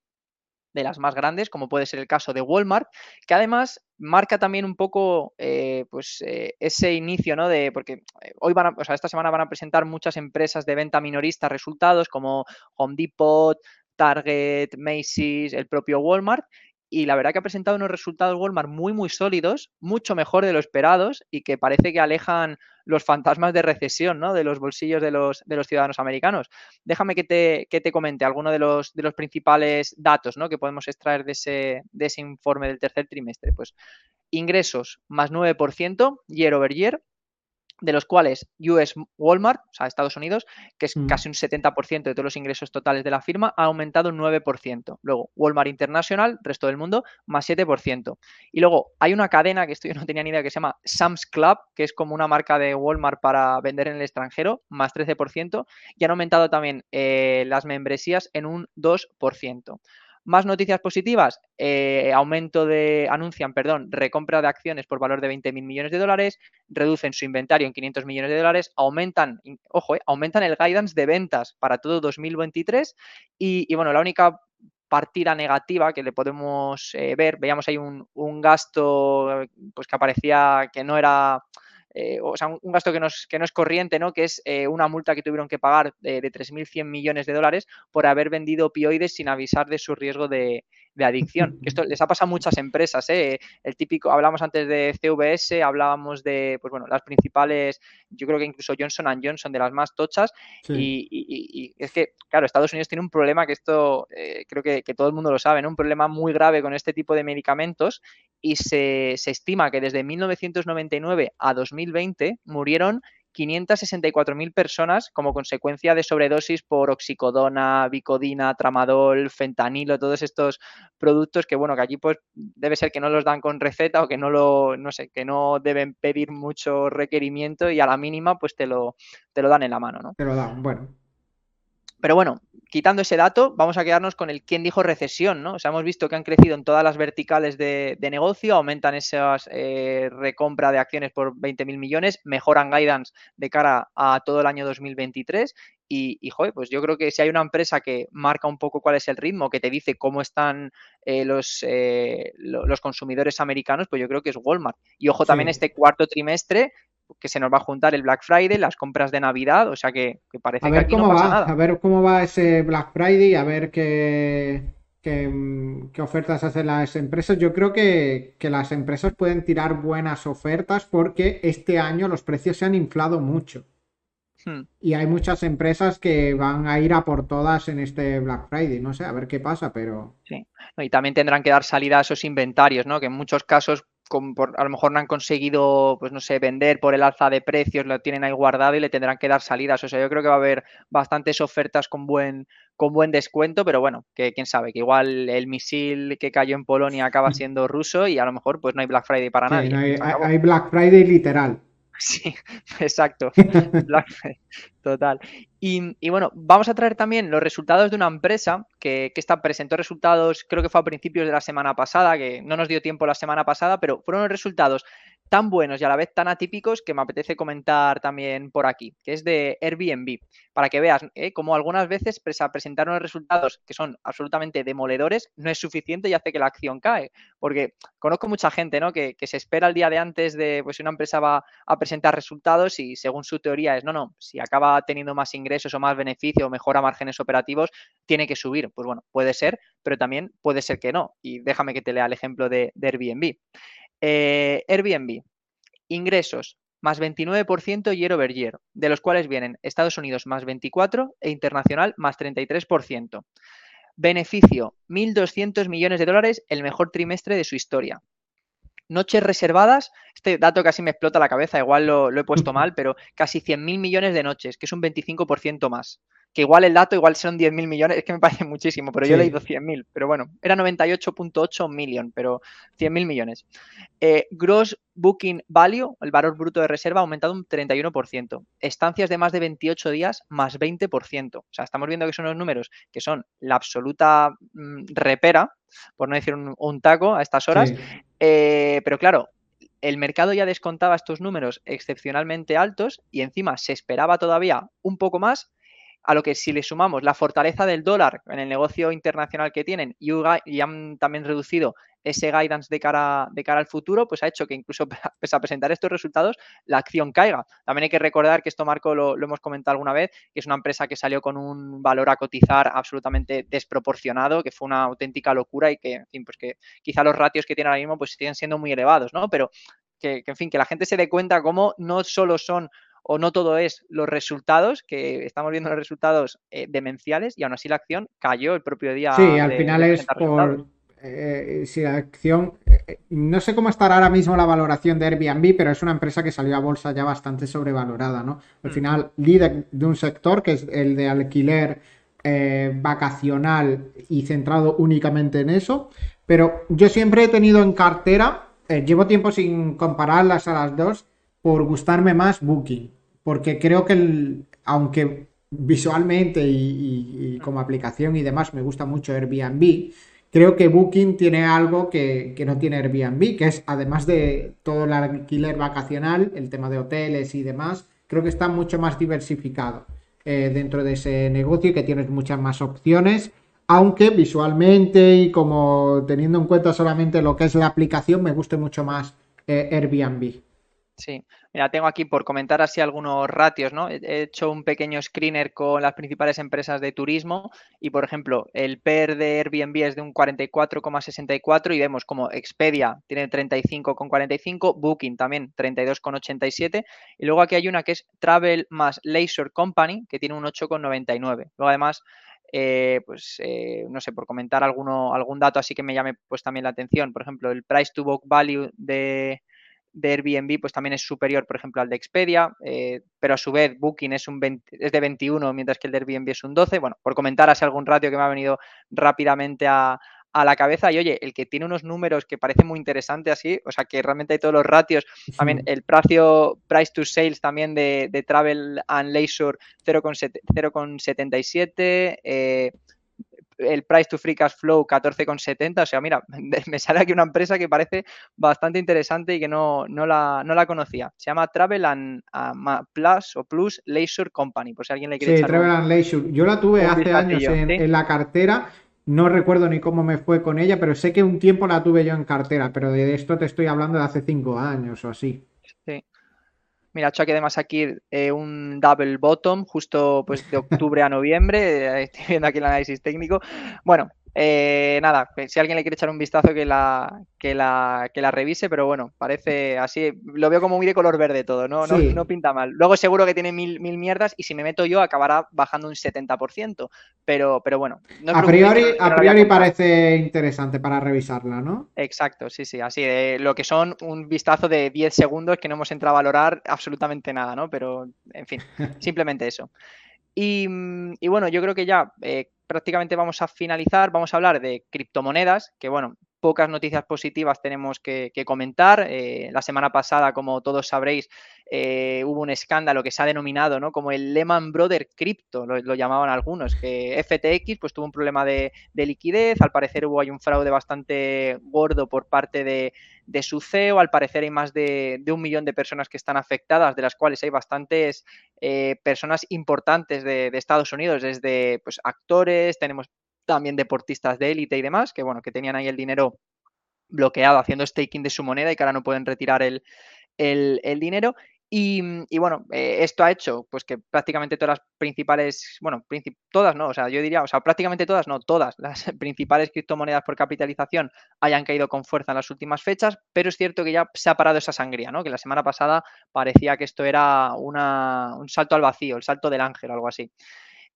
de las más grandes, como puede ser el caso de Walmart, que además marca también un poco eh, pues, eh, ese inicio, ¿no? De, porque eh, hoy van a, o sea, esta semana van a presentar muchas empresas de venta minorista resultados como Home Depot, Target, Macy's, el propio Walmart, y la verdad que ha presentado unos resultados Walmart muy, muy sólidos, mucho mejor de lo esperados y que parece que alejan los fantasmas de recesión ¿no? de los bolsillos de los, de los ciudadanos americanos. Déjame que te, que te comente algunos de los, de los principales datos ¿no? que podemos extraer de ese, de ese informe del tercer trimestre. Pues ingresos más 9% year over year, de los cuales US Walmart, o sea, Estados Unidos, que es mm. casi un 70% de todos los ingresos totales de la firma, ha aumentado un 9%. Luego, Walmart International, resto del mundo, más 7%. Y luego, hay una cadena que esto yo no tenía ni idea que se llama Sam's Club, que es como una marca de Walmart para vender en el extranjero, más 13%, y han aumentado también eh, las membresías en un 2%. Más noticias positivas, eh, aumento de, anuncian, perdón, recompra de acciones por valor de 20.000 millones de dólares, reducen su inventario en 500 millones de dólares, aumentan, ojo, eh, aumentan el guidance de ventas para todo 2023 y, y bueno, la única partida negativa que le podemos eh, ver, veíamos ahí un, un, gasto pues que aparecía que no era eh, o sea, un, gasto que no, es, que no es corriente, ¿no? Que es eh, una multa que tuvieron que pagar de, de 3.100 millones de dólares por haber vendido opioides sin avisar de su riesgo de, de adicción. Esto les ha pasado a muchas empresas, ¿eh? El típico, hablamos antes de CVS, hablábamos de, pues bueno, las principales, yo creo que incluso Johnson Johnson, de las más tochas, y, es que, claro, Estados Unidos tiene un problema que esto, eh, creo que, todo el mundo lo sabe, ¿no? Un problema muy grave con este tipo de medicamentos y se, se estima que desde 1999 a 2020 murieron 564.000 personas como consecuencia de sobredosis por oxicodona, bicodina, tramadol, fentanilo, todos estos productos que, bueno, que aquí pues debe ser que no los dan con receta o que no lo, no sé, que no deben pedir mucho requerimiento y a la mínima pues te lo, te lo dan en la mano, ¿no? Te lo dan, bueno. Pero bueno, quitando ese dato, vamos a quedarnos con el quién dijo recesión, ¿no? O sea, hemos visto que han crecido en todas las verticales de, negocio, aumentan esas eh, recompra de acciones por 20.000 millones, mejoran guidance de cara a todo el año 2023 y, y joder, pues yo creo que si hay una empresa que marca un poco cuál es el ritmo, que te dice cómo están eh, los, eh, los consumidores americanos, pues yo creo que es Walmart. Y ojo también este cuarto trimestre, que se nos va a juntar el Black Friday, las compras de Navidad, o sea que, parece que aquí no pasa nada. A ver cómo va ese Black Friday, a ver qué, ¿Qué, ofertas hacen las empresas? Yo creo que, las empresas pueden tirar buenas ofertas porque este año los precios se han inflado mucho. Hmm. Y hay muchas empresas que van a ir a por todas en este Black Friday. No sé, a ver qué pasa, pero. Sí. Y también tendrán que dar salida a esos inventarios, ¿no? Que en muchos casos a lo mejor no han conseguido, pues no sé, vender por el alza de precios, lo tienen ahí guardado y le tendrán que dar salidas. O sea, yo creo que va a haber bastantes ofertas con buen, con buen descuento, pero bueno, que quién sabe, que igual el misil que cayó en Polonia acaba siendo ruso y a lo mejor pues no hay Black Friday para nadie. hay Black Friday literal. Sí, exacto. Total. Y, bueno, vamos a traer también los resultados de una empresa que, que presentó resultados, creo que fue a principios de la semana pasada, que no nos dio tiempo la semana pasada, pero fueron los resultados tan buenos y a la vez tan atípicos que me apetece comentar también por aquí, que es de Airbnb, para que veas ¿eh? cómo algunas veces presentar unos resultados que son absolutamente demoledores no es suficiente y hace que la acción cae, porque conozco mucha gente ¿no? que, se espera el día de antes de, pues una empresa va a presentar resultados y según su teoría es, no, no, si acaba teniendo más ingresos o más beneficio o mejora márgenes operativos, tiene que subir. Pues bueno, puede ser, pero también puede ser que no. Y déjame que te lea el ejemplo de, de Airbnb. Eh, Airbnb, ingresos más 29% year over year, de los cuales vienen Estados Unidos más 24% e internacional más 33%. Beneficio, 1.200 millones de dólares, el mejor trimestre de su historia. Noches reservadas, este dato casi me explota la cabeza, igual lo, lo he puesto mal, pero casi 100.000 millones de noches, que es un 25% más que igual el dato, igual son 10.000 millones, es que me parece muchísimo, pero yo he leído 100.000, pero bueno, era 98.8 millón, pero 100.000 millones. Eh, gross Booking Value, el valor bruto de reserva, ha aumentado un 31%. Estancias de más de 28 días, más 20%. O sea, estamos viendo que son los números que son la absoluta mm, repera, por no decir un, taco a estas horas. Eh, pero claro, el mercado ya descontaba estos números excepcionalmente altos y encima se esperaba todavía un poco más a lo que si le sumamos la fortaleza del dólar en el negocio internacional que tienen y, han también reducido ese guidance de cara, de cara al futuro, pues ha hecho que incluso pese a presentar estos resultados, la acción caiga. También hay que recordar que esto, Marco, lo, hemos comentado alguna vez, que es una empresa que salió con un valor a cotizar absolutamente desproporcionado, que fue una auténtica locura y que, en fin, pues que quizá los ratios que tiene ahora mismo pues siguen siendo muy elevados, ¿no? Pero que, que, en fin, que la gente se dé cuenta cómo no solo son o no todo es los resultados, que estamos viendo los resultados eh, demenciales y aún así la acción cayó el propio día. Sí, al final es por... Eh, si la acción... Eh, no sé cómo estará ahora mismo la valoración de Airbnb, pero es una empresa que salió a bolsa ya bastante sobrevalorada, ¿no? Al mm. final, líder de un sector que es el de alquiler vacacional y centrado únicamente en eso. Pero yo siempre he tenido en cartera, llevo tiempo sin compararlas a las dos, por gustarme más Booking, porque creo que aunque visualmente y, como aplicación y demás me gusta mucho Airbnb, creo que Booking tiene algo que, no tiene Airbnb, que es además de todo el alquiler vacacional, el tema de hoteles y demás, creo que está mucho más diversificado eh, dentro de ese negocio y que tienes muchas más opciones. Aunque visualmente y como teniendo en cuenta solamente lo que es la aplicación, me guste mucho más eh, Airbnb. Sí, mira, tengo aquí por comentar así algunos ratios, ¿no? He hecho un pequeño screener con las principales empresas de turismo y, por ejemplo, el PER de Airbnb es de un 44,64 y vemos como Expedia tiene 35,45, Booking también 32,87 y luego aquí hay una que es Travel más Leisure Company que tiene un 8,99. Luego además eh, pues eh, no sé, por comentar alguno, algún dato así que me llame pues también la atención. Por ejemplo, el price to book value de, de Airbnb pues también es superior, por ejemplo, al de Expedia, eh, pero a su vez Booking es, un es de 21, mientras que el de Airbnb es un 12. Bueno, por comentar así algún ratio que me ha venido rápidamente a, la cabeza y oye, el que tiene unos números que parece muy interesante así, o sea que realmente hay todos los ratios, también el precio price to sales también de, de Travel and Leisure 0,77, eh, el price to free cash flow 14,70. O sea, mira, me sale aquí una empresa que parece bastante interesante y que no, no, la, no la conocía. Se llama Travel and Plus o Plus Leisure Company, por si alguien le quiere Sí, Travel and Leisure. Yo la tuve hace años en, la cartera. No recuerdo ni cómo me fue con ella, pero sé que un tiempo la tuve yo en cartera, pero de esto te estoy hablando de hace cinco años o así. Mira, aquí además aquí eh, un double bottom justo pues de octubre a noviembre. Eh, estoy viendo aquí el análisis técnico. Bueno, Eh, nada, si alguien le quiere echar un vistazo que la, que la, que la revise, pero bueno, parece así, lo veo como muy de color verde todo, no, no, pinta mal. Luego seguro que tiene mil, mil, mierdas y si me meto yo acabará bajando un 70%, pero, pero bueno. a priori, a priori parece interesante para revisarla, ¿no? Exacto, sí, sí, así de lo que son un vistazo de 10 segundos que no hemos entrado a valorar absolutamente nada, ¿no? Pero, en fin, simplemente eso. Y, y, bueno, yo creo que ya eh, prácticamente vamos a finalizar, vamos a hablar de criptomonedas, que bueno, pocas noticias positivas tenemos que, comentar. Eh, la semana pasada, como todos sabréis, eh, hubo un escándalo que se ha denominado ¿no? como el Lehman Brothers Crypto, lo, llamaban algunos, que FTX pues, tuvo un problema de, liquidez, al parecer hubo hay un fraude bastante gordo por parte de, su CEO, al parecer hay más de, un millón de personas que están afectadas, de las cuales hay bastantes eh, personas importantes de, Estados Unidos, desde pues, actores, tenemos también deportistas de élite y demás, que bueno, que tenían ahí el dinero bloqueado haciendo staking de su moneda y que ahora no pueden retirar el, el, dinero. Y, bueno, eh, esto ha hecho pues que prácticamente todas las principales, bueno, todas no, o sea, yo diría, o sea, prácticamente todas, no, todas las principales criptomonedas por capitalización hayan caído con fuerza en las últimas fechas, pero es cierto que ya se ha parado esa sangría, ¿no? Que la semana pasada parecía que esto era una, un salto al vacío, el salto del ángel, algo así.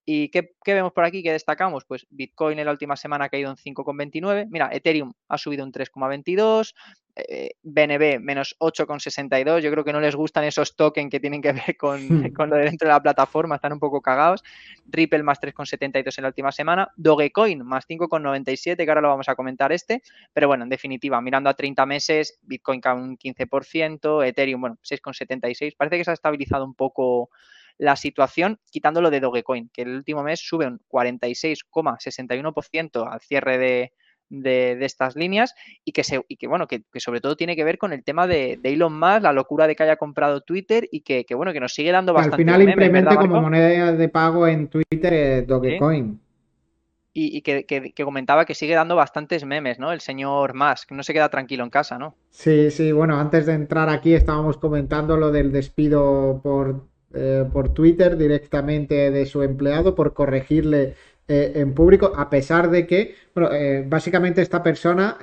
¿Y qué, vemos por aquí? ¿Qué destacamos? Pues Bitcoin en la última semana ha caído un 5,29. Mira, Ethereum ha subido un 3,22. BNB eh, menos 8,62. Yo creo que no les gustan esos tokens que tienen que ver hmm. con, lo de dentro de la plataforma. Están un poco cagados. Ripple más 3,72 en la última semana. Dogecoin más 5,97, que ahora lo vamos a comentar este. Pero bueno, en definitiva, mirando a 30 meses, Bitcoin cae un 15%. Ethereum, bueno, 6,76. Parece que se ha estabilizado un poco la situación quitándolo de Dogecoin, que el último mes sube un 46,61% al cierre de, estas líneas y que, se, y que bueno, que, sobre todo tiene que ver con el tema de, Elon Musk, la locura de que haya comprado Twitter y que, bueno, que nos sigue dando bastante. Al final implemente como moneda de pago en Twitter eh, Dogecoin. Y, que, comentaba que sigue dando bastantes memes, ¿no? El señor Musk, no se queda tranquilo en casa, ¿no? Sí, sí, bueno, antes de entrar aquí estábamos comentando lo del despido por eh, por Twitter directamente de su empleado por corregirle eh, en público, a pesar de que, bueno, eh, básicamente esta persona,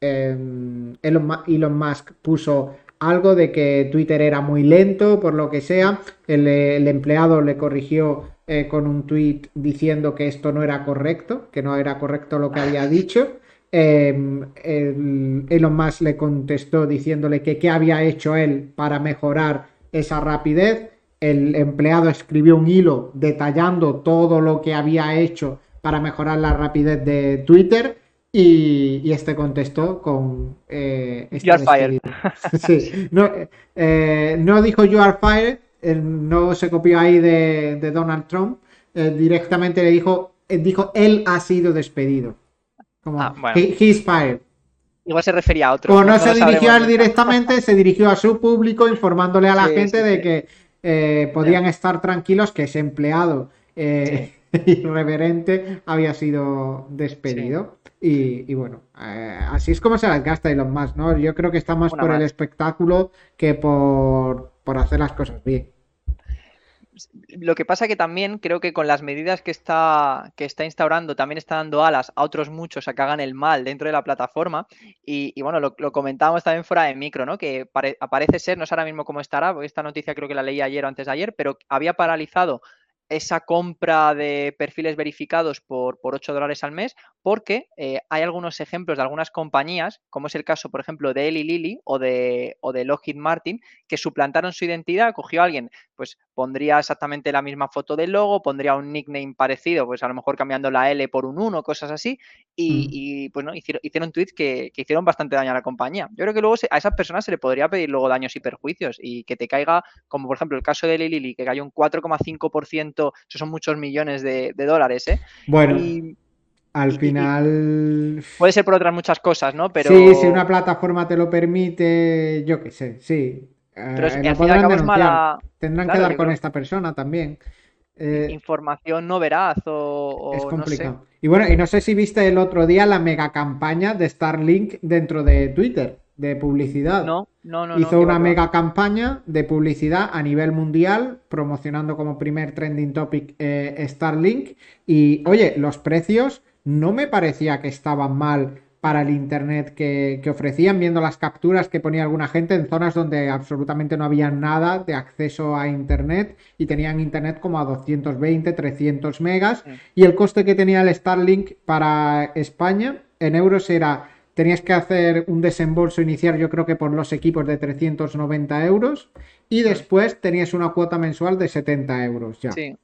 em, Elon, Musk puso algo de que Twitter era muy lento, por lo que sea, el, empleado le corrigió con un tweet diciendo que esto no era correcto, que no era correcto lo que había dicho. Em, Elon Musk le contestó diciéndole que qué había hecho él para mejorar esa rapidez el empleado escribió un hilo detallando todo lo que había hecho para mejorar la rapidez de Twitter y, este contestó con... Eh, you are fired. Sí, no, eh, no, dijo you are fired, no se copió ahí de, Donald Trump, eh, directamente le dijo, dijo él ha sido despedido. Como, ah, he's fired. Igual se refería a otro. O no, se dirigió a él directamente, se dirigió a su público informándole a la gente de que eh, podían estar tranquilos que ese empleado eh, irreverente había sido despedido. Y, bueno, eh, así es como se las gasta Elon Musk, ¿no? Yo creo que está más por el espectáculo que por, por hacer las cosas bien. Lo que pasa que también creo que con las medidas que está, que está instaurando también está dando alas a otros muchos a que hagan el mal dentro de la plataforma. Y, bueno, lo, comentábamos también fuera de micro, ¿no? Que parece ser, no sé ahora mismo cómo estará, porque esta noticia creo que la leí ayer o antes de ayer, pero había paralizado esa compra de perfiles verificados por, por 8 dólares al mes, porque eh, hay algunos ejemplos de algunas compañías, como es el caso, por ejemplo, de Eli Lilly o de, o de Lockheed Martin, que suplantaron su identidad, cogió a alguien, pues pondría exactamente la misma foto del logo, pondría un nickname parecido, pues a lo mejor cambiando la L por un 1, cosas así, y, pues no, hicieron, hicieron tweets que, hicieron bastante daño a la compañía. Yo creo que luego a esas personas se le podría pedir luego daños y perjuicios y que te caiga, como por ejemplo el caso de Eli Lilly, que cayó un 4,5% eso son muchos millones de, dólares, ¿eh? Bueno. al final. Puede ser por otras muchas cosas, ¿no? Pero... Sí, si una plataforma te lo permite, yo qué sé, sí. Pero eh, al Tendrán que dar con esta persona también. Eh, información no veraz o, es complicado. Y bueno, y no sé si viste el otro día la mega campaña de Starlink dentro de Twitter de publicidad. No, no, no. Hizo una mega campaña de publicidad a nivel mundial, promocionando como primer trending topic eh, Starlink. Y oye, los precios no me parecía que estaban mal para el internet que, ofrecían, viendo las capturas que ponía alguna gente en zonas donde absolutamente no había nada de acceso a internet y tenían internet como a 220, 300 megas y el coste que tenía el Starlink para España en euros era tenías que hacer un desembolso inicial, yo creo que por los equipos de 390 euros, y después tenías una cuota mensual de 70 euros ya. Sí,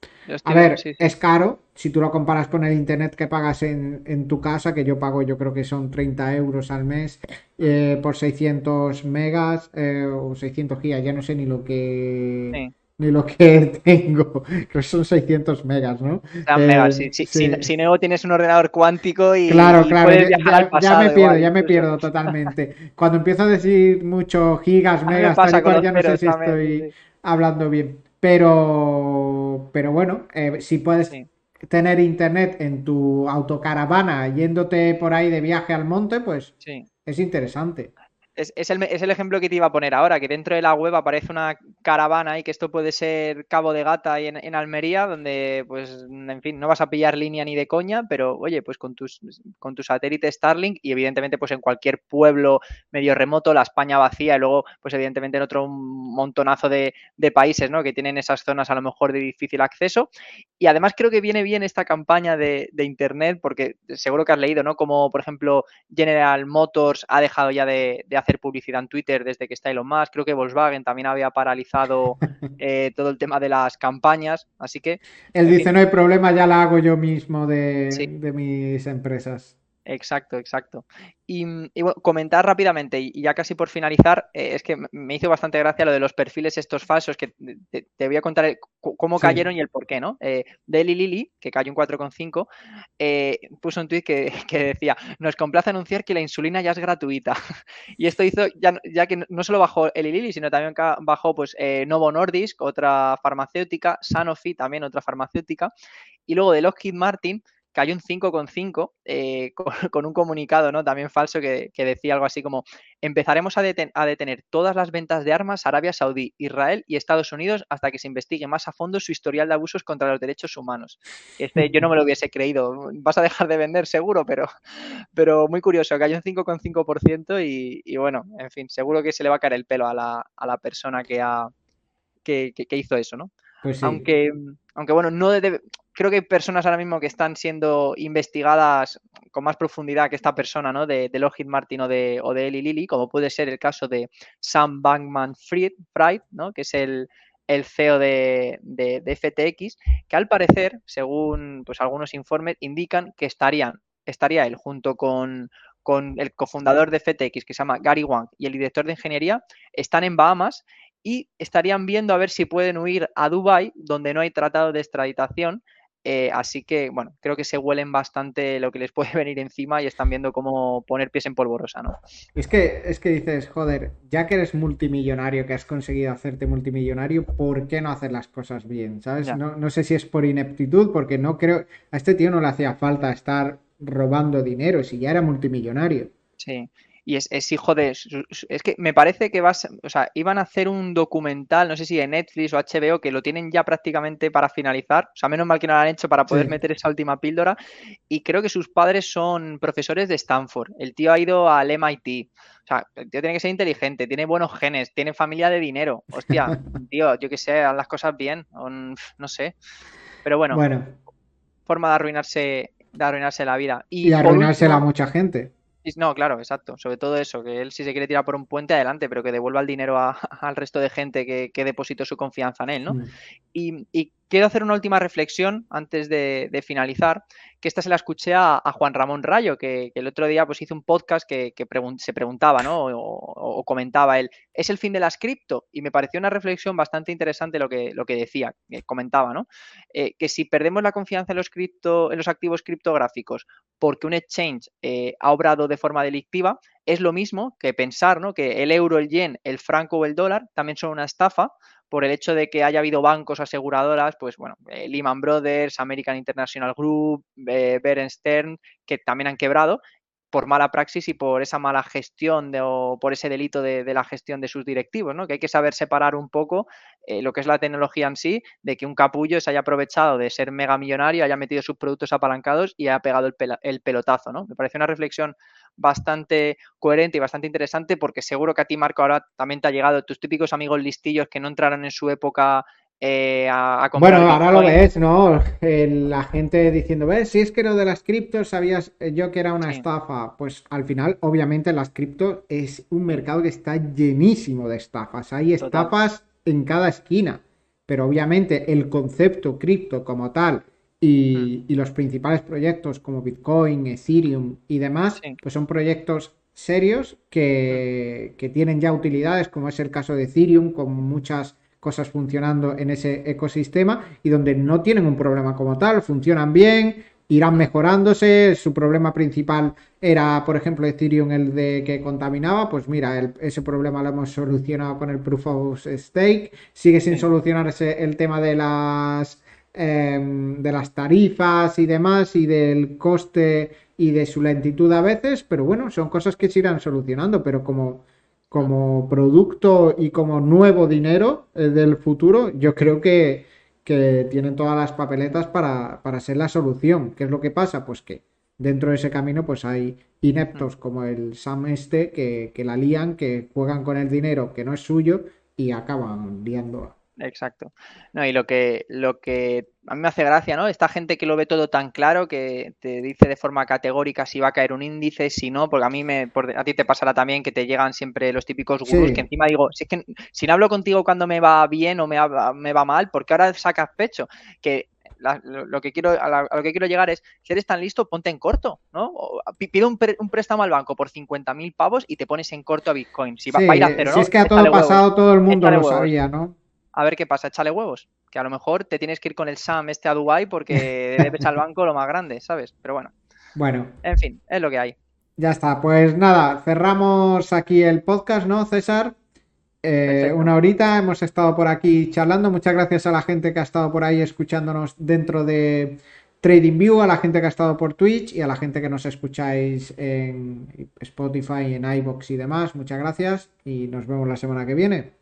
a ver, es caro si tú lo comparas con el internet que pagas en, tu casa, que yo pago, yo creo que son 30 euros al mes eh, por 600 megas eh, o 600 gigas, ya no sé ni lo que ni lo que tengo, que son 600 megas, ¿no? eh, sí. Si, no tienes un ordenador cuántico y, claro, claro, puedes viajar ya, al pasado, ya me pierdo, ya me pierdo totalmente. Cuando empiezo a decir mucho gigas, megas, tal ya no sé si estoy hablando bien. Pero, pero bueno, eh, si puedes tener internet en tu autocaravana yéndote por ahí de viaje al monte, pues es interesante es, el, es, el, ejemplo que te iba a poner ahora, que dentro de la web aparece una caravana y que esto puede ser Cabo de Gata y en, Almería, donde, pues, en fin, no vas a pillar línea ni de coña, pero oye, pues con tus con tu satélite Starlink y evidentemente, pues en cualquier pueblo medio remoto, la España vacía y luego, pues evidentemente en otro montonazo de, países, ¿no? Que tienen esas zonas a lo mejor de difícil acceso. Y además creo que viene bien esta campaña de, de Internet, porque seguro que has leído, ¿no? Como, por ejemplo, General Motors ha dejado ya de, de hacer publicidad en Twitter desde que está Elon Musk. Creo que Volkswagen también había paralizado eh, todo el tema de las campañas. Así que. Él dice: No hay problema, ya la hago yo mismo de, de mis empresas. Exacto, exacto. Y, comentar rápidamente, y ya casi por finalizar, eh, es que me hizo bastante gracia lo de los perfiles estos falsos, que te, voy a contar cómo cayeron y el por qué, ¿no? Eh, Deli Lili, que cayó un 4,5, eh, puso un tweet que, decía, nos complace anunciar que la insulina ya es gratuita. y esto hizo, ya, ya que no solo bajó Eli Lili, sino también bajó pues eh, Novo Nordisk, otra farmacéutica, Sanofi, también otra farmacéutica, y luego de Lockheed Martin, cayó un 5,5 eh, con, un comunicado ¿no? también falso que, decía algo así como empezaremos a, detener todas las ventas de armas a Arabia Saudí, Israel y Estados Unidos hasta que se investigue más a fondo su historial de abusos contra los derechos humanos. Este yo no me lo hubiese creído. Vas a dejar de vender seguro, pero, pero muy curioso, cayó un 5,5% y, y bueno, en fin, seguro que se le va a caer el pelo a la, a la persona que, ha, que, que, hizo eso, ¿no? Pues aunque, aunque bueno, no debe, creo que hay personas ahora mismo que están siendo investigadas con más profundidad que esta persona, ¿no? De, de Lockheed Martin o de, o de Eli Lilly, como puede ser el caso de Sam Bankman Fried, ¿no? Que es el, CEO de, de, FTX, que al parecer, según pues, algunos informes, indican que estarían, estaría él junto con, con el cofundador de FTX, que se llama Gary Wang, y el director de ingeniería, están en Bahamas y estarían viendo a ver si pueden huir a Dubái, donde no hay tratado de extraditación, eh, así que, bueno, creo que se huelen bastante lo que les puede venir encima y están viendo cómo poner pies en polvorosa, ¿no? Es que, es que dices, joder, ya que eres multimillonario, que has conseguido hacerte multimillonario, ¿por qué no hacer las cosas bien? ¿Sabes? No, no sé si es por ineptitud, porque no creo. A este tío no le hacía falta estar robando dinero si ya era multimillonario. Sí y es, hijo de... Es que me parece que vas... O sea, iban a hacer un documental, no sé si de Netflix o HBO, que lo tienen ya prácticamente para finalizar. O sea, menos mal que no lo han hecho para poder meter esa última píldora. Y creo que sus padres son profesores de Stanford. El tío ha ido al MIT. O sea, el tío tiene que ser inteligente, tiene buenos genes, tiene familia de dinero. Hostia, tío, yo qué sé, haz las cosas bien. no sé. Pero bueno, bueno. forma de arruinarse, de arruinarse la vida. Y, y arruinársela a mucha gente. No, claro, exacto. Sobre todo eso, que él si se quiere tirar por un puente, adelante, pero que devuelva el dinero al resto de gente que, que depositó su confianza en él, ¿no? Mm. Y, quiero hacer una última reflexión antes de, finalizar, que esta se la escuché a, Juan Ramón Rayo, que, el otro día pues hizo un podcast que, se preguntaba, ¿no? O, comentaba él, ¿es el fin de las cripto? Y me pareció una reflexión bastante interesante lo que, lo que decía, que comentaba, ¿no? Eh, que si perdemos la confianza en los, cripto, en los activos criptográficos porque un exchange eh, ha obrado de forma delictiva, es lo mismo que pensar ¿no? que el euro, el yen, el franco o el dólar también son una estafa por el hecho de que haya habido bancos aseguradoras, pues bueno, eh, Lehman Brothers, American International Group, eh, Stern, que también han quebrado por mala praxis y por esa mala gestión o por ese delito de, la gestión de sus directivos, ¿no? Que hay que saber separar un poco eh, lo que es la tecnología en sí, de que un capullo se haya aprovechado de ser mega millonario, haya metido sus productos apalancados y haya pegado el, el pelotazo, ¿no? Me parece una reflexión bastante coherente y bastante interesante porque seguro que a ti, Marco, ahora también te ha llegado tus típicos amigos listillos que no entraron en su época eh, a, Bueno, ahora lo ves, ¿no? la gente diciendo, ves, si es que lo de las criptos sabías eh, yo que era una estafa. Pues al final, obviamente, las criptos es un mercado que está llenísimo de estafas. Hay estafas en cada esquina. Pero obviamente el concepto cripto como tal hmm. y, los principales proyectos como Bitcoin, Ethereum y demás, pues son proyectos serios que, hmm. que tienen ya utilidades, como es el caso de Ethereum, con muchas cosas funcionando en ese ecosistema y donde no tienen un problema como tal, funcionan bien, irán mejorándose. Su problema principal era, por ejemplo, Ethereum el de que contaminaba. Pues mira, ese problema lo hemos solucionado con el Proof of Stake. Sigue sin solucionarse el tema de las em, de las tarifas y demás y del coste y de su lentitud a veces, pero bueno, son cosas que se irán solucionando, pero como como producto y como nuevo dinero eh, del futuro, yo creo que, tienen todas las papeletas para, ser la solución. ¿Qué es lo que pasa? Pues que dentro de ese camino pues hay ineptos como el Sam este que, que la lían, que juegan con el dinero que no es suyo y acaban liando Exacto. No, y lo que, lo que a mí me hace gracia, ¿no? Esta gente que lo ve todo tan claro, que te dice de forma categórica si va a caer un índice, si no, porque a mí me, a ti te pasará también que te llegan siempre los típicos gurús que encima digo, si es que si no hablo contigo cuando me va bien o me, me va mal, porque ahora sacas pecho, que lo, que quiero, a, lo que quiero llegar es, si eres tan listo, ponte en corto, ¿no? pide un, préstamo al banco por 50.000 pavos y te pones en corto a Bitcoin. Si va, a ir a cero, Si es que a todo pasado todo el mundo lo sabía, ¿no? A ver qué pasa, échale huevos. Que a lo mejor te tienes que ir con el SAM este a Dubai porque debes al banco lo más grande, ¿sabes? Pero bueno. Bueno. En fin, es lo que hay. Ya está, pues nada, cerramos aquí el podcast, ¿no, César? Eh, una horita, hemos estado por aquí charlando. Muchas gracias a la gente que ha estado por ahí escuchándonos dentro de TradingView, a la gente que ha estado por Twitch y a la gente que nos escucháis en Spotify, en iBox y demás. Muchas gracias y nos vemos la semana que viene.